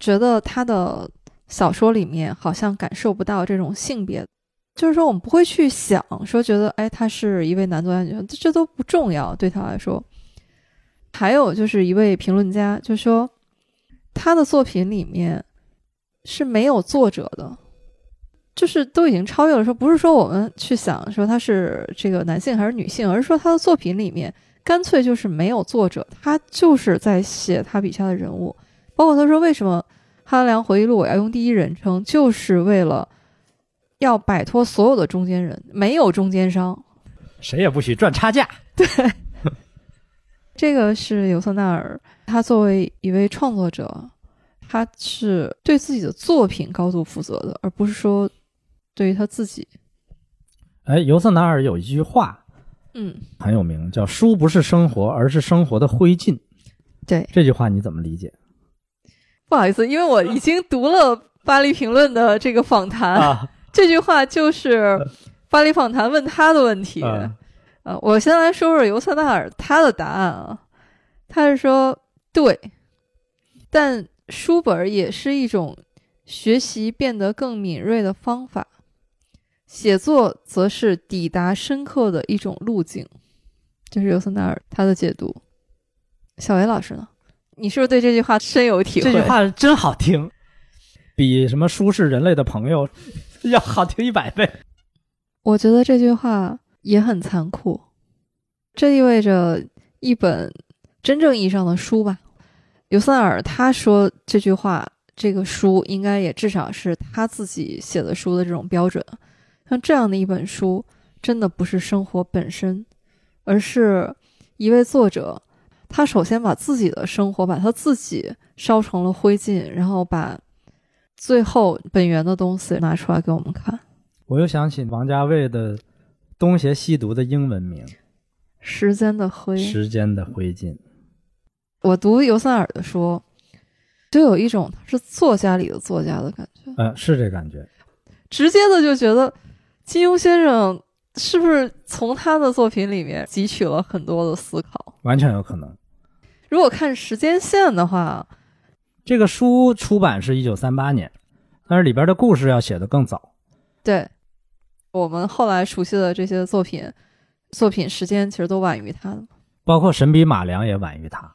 觉得他的小说里面好像感受不到这种性别，就是说我们不会去想说觉得哎，他是一位男作家，女这都不重要对他来说。还有就是一位评论家就说，他的作品里面是没有作者的，就是都已经超越了说，不是说我们去想说他是这个男性还是女性，而是说他的作品里面干脆就是没有作者，他就是在写他笔下的人物，包括他说为什么。《哈良回忆录》我要用第一人称，就是为了要摆脱所有的中间人，没有中间商，谁也不许赚差价。对，这个是尤瑟纳尔，他作为一位创作者，他是对自己的作品高度负责的，而不是说对于他自己。哎，尤瑟纳尔有一句话，嗯，很有名，叫“书不是生活，而是生活的灰烬”。对，这句话你怎么理解？不好意思，因为我已经读了《巴黎评论》的这个访谈，这句话就是《巴黎访谈》问他的问题。呃，我先来说说尤瑟纳尔他的答案啊，他是说对，但书本也是一种学习变得更敏锐的方法，写作则是抵达深刻的一种路径。这是尤森纳尔他的解读。小维老师呢？你是不是对这句话深有体会？这句话真好听，比什么“书是人类的朋友 ”要好听一百倍。我觉得这句话也很残酷，这意味着一本真正意义上的书吧。尤塞尔他说这句话，这个书应该也至少是他自己写的书的这种标准。像这样的一本书，真的不是生活本身，而是一位作者。他首先把自己的生活，把他自己烧成了灰烬，然后把最后本源的东西拿出来给我们看。我又想起王家卫的《东邪西毒》的英文名《时间的灰》。时间的灰烬。我读尤塞尔的书，就有一种是作家里的作家的感觉。嗯，是这感觉。直接的就觉得金庸先生是不是从他的作品里面汲取了很多的思考？完全有可能。如果看时间线的话，这个书出版是一九三八年，但是里边的故事要写的更早。对，我们后来熟悉的这些作品，作品时间其实都晚于他的，包括《神笔马良》也晚于他，《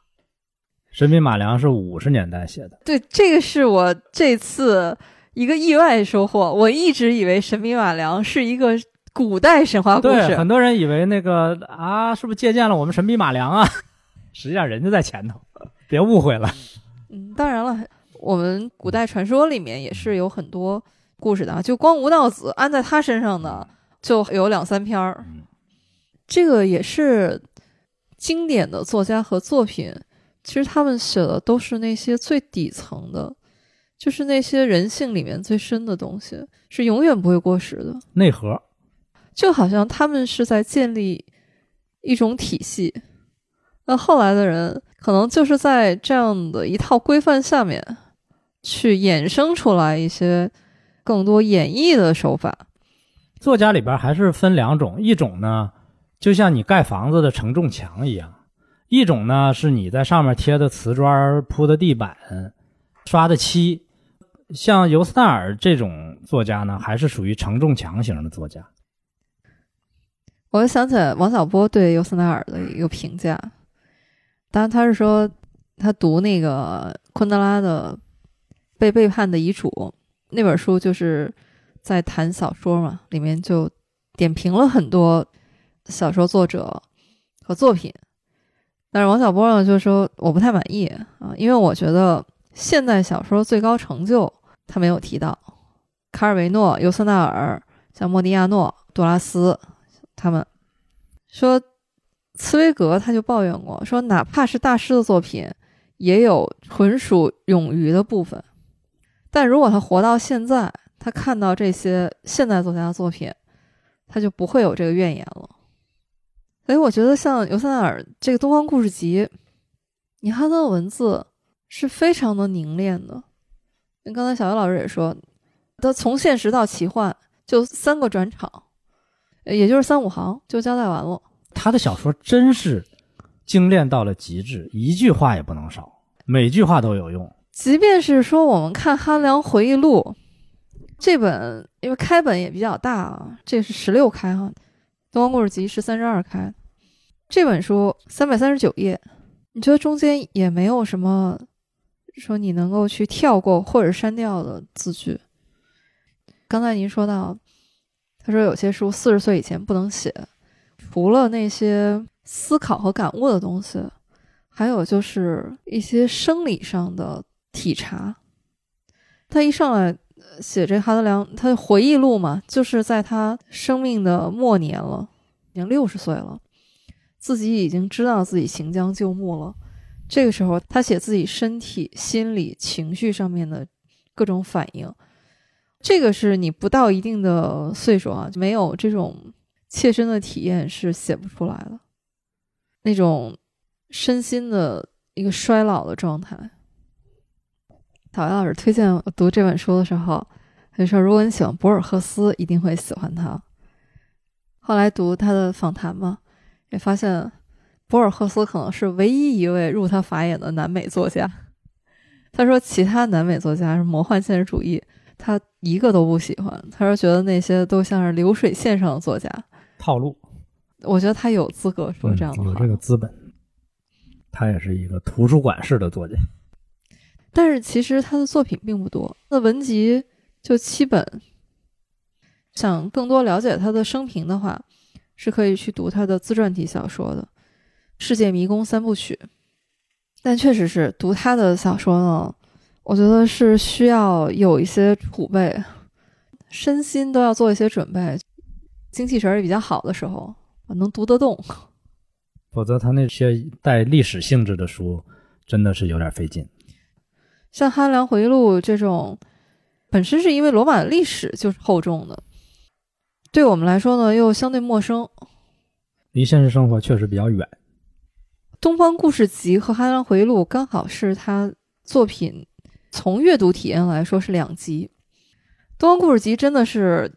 神笔马良》是五十年代写的。对，这个是我这次一个意外收获。我一直以为《神笔马良》是一个古代神话故事，很多人以为那个啊，是不是借鉴了我们《神笔马良》啊？实际上人家在前头，别误会了。嗯，当然了，我们古代传说里面也是有很多。故事的啊，就光吴道子安在他身上的就有两三篇儿，这个也是经典的作家和作品。其实他们写的都是那些最底层的，就是那些人性里面最深的东西，是永远不会过时的内核。就好像他们是在建立一种体系，那后来的人可能就是在这样的一套规范下面去衍生出来一些。更多演绎的手法，作家里边还是分两种，一种呢，就像你盖房子的承重墙一样；一种呢，是你在上面贴的瓷砖、铺的地板、刷的漆。像尤斯纳尔这种作家呢，还是属于承重墙型的作家。我就想起来王小波对尤斯纳尔的一个评价，当然他是说他读那个昆德拉的《被背叛的遗嘱》。那本书就是在谈小说嘛，里面就点评了很多小说作者和作品。但是王小波呢就说我不太满意啊，因为我觉得现代小说最高成就他没有提到，卡尔维诺、尤瑟纳尔、像莫迪亚诺、杜拉斯他们说，茨威格他就抱怨过说，哪怕是大师的作品，也有纯属冗余的部分。但如果他活到现在，他看到这些现代作家的作品，他就不会有这个怨言了。所以我觉得像尤塞纳尔这个《东方故事集》，你看他的文字是非常的凝练的。那刚才小尤老师也说，他从现实到奇幻就三个转场，也就是三五行就交代完了。他的小说真是精炼到了极致，一句话也不能少，每句话都有用。即便是说我们看《哈良回忆录》这本，因为开本也比较大啊，这是十六开哈，《东方故事集》是三十二开。这本书三百三十九页，你觉得中间也没有什么说你能够去跳过或者删掉的字句？刚才您说到，他说有些书四十岁以前不能写，除了那些思考和感悟的东西，还有就是一些生理上的。体察，他一上来写这哈德良，他的回忆录嘛，就是在他生命的末年了，已经六十岁了，自己已经知道自己行将就木了。这个时候，他写自己身体、心理、情绪上面的各种反应，这个是你不到一定的岁数啊，就没有这种切身的体验是写不出来的，那种身心的一个衰老的状态。陶老师推荐我读这本书的时候，他就说：“如果你喜欢博尔赫斯，一定会喜欢他。”后来读他的访谈嘛，也发现博尔赫斯可能是唯一一位入他法眼的南美作家。他说：“其他南美作家是魔幻现实主义，他一个都不喜欢。他说觉得那些都像是流水线上的作家套路。”我觉得他有资格说这样的话，有这个资本。他也是一个图书馆式的作家。但是其实他的作品并不多，他的文集就七本。想更多了解他的生平的话，是可以去读他的自传体小说的《世界迷宫三部曲》。但确实是读他的小说呢，我觉得是需要有一些储备，身心都要做一些准备，精气神也比较好的时候，能读得动。否则，他那些带历史性质的书，真的是有点费劲。像《哈良回忆录》这种，本身是因为罗马的历史就是厚重的，对我们来说呢又相对陌生，离现实生活确实比较远。《东方故事集》和《哈兰回忆录》刚好是他作品从阅读体验来说是两集，《东方故事集》真的是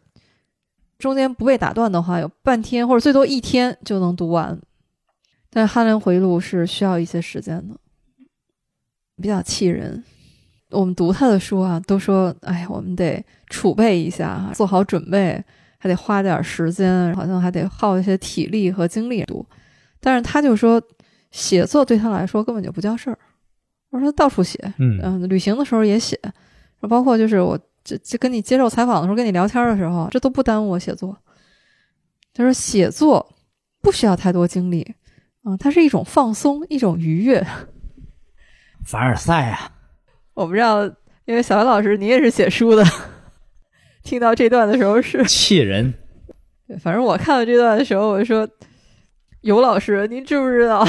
中间不被打断的话，有半天或者最多一天就能读完，但《哈兰回忆录》是需要一些时间的，比较气人。我们读他的书啊，都说哎，我们得储备一下，做好准备，还得花点时间，好像还得耗一些体力和精力读。但是他就说，写作对他来说根本就不叫事儿。我说他到处写，嗯，旅行的时候也写，包括就是我这这跟你接受采访的时候，跟你聊天的时候，这都不耽误我写作。他说写作不需要太多精力，啊，它是一种放松，一种愉悦。凡尔赛啊！我不知道，因为小文老师你也是写书的，听到这段的时候是气人。反正我看到这段的时候，我说：“尤老师，您知不知道？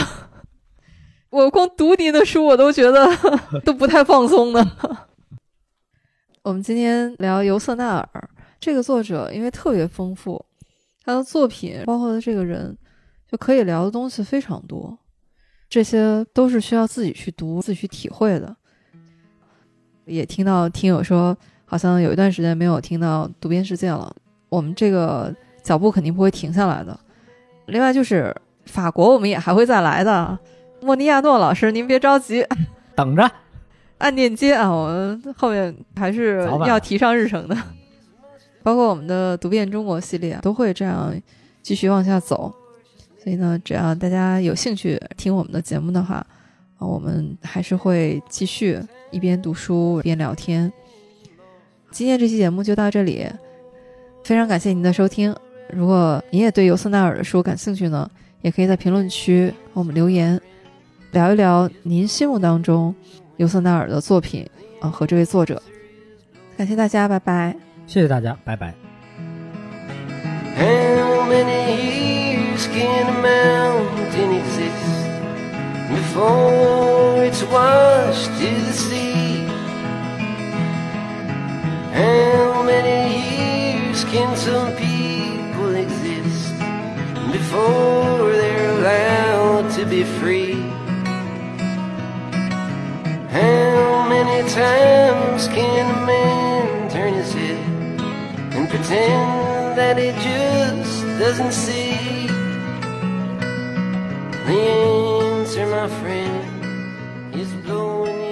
我光读您的书，我都觉得 都不太放松呢。”我们今天聊尤瑟纳尔这个作者，因为特别丰富，他的作品包括他这个人，就可以聊的东西非常多。这些都是需要自己去读、自己去体会的。也听到听友说，好像有一段时间没有听到《读边世界》了。我们这个脚步肯定不会停下来的。另外就是法国，我们也还会再来的。莫尼亚诺老师，您别着急，等着，按链接啊，我们后面还是要提上日程的。包括我们的《读遍中国》系列都会这样继续往下走。所以呢，只要大家有兴趣听我们的节目的话，啊，我们还是会继续。一边读书一边聊天。今天这期节目就到这里，非常感谢您的收听。如果您也对尤瑟纳尔的书感兴趣呢，也可以在评论区给我们留言，聊一聊您心目当中尤瑟纳尔的作品啊和这位作者。感谢大家，拜拜。谢谢大家，拜拜。How many years can a mountain exist before it's washed to the sea. How many years can some people exist before they're allowed to be free? How many times can a man turn his head and pretend that he just doesn't see? The answer, my friend, is blowing.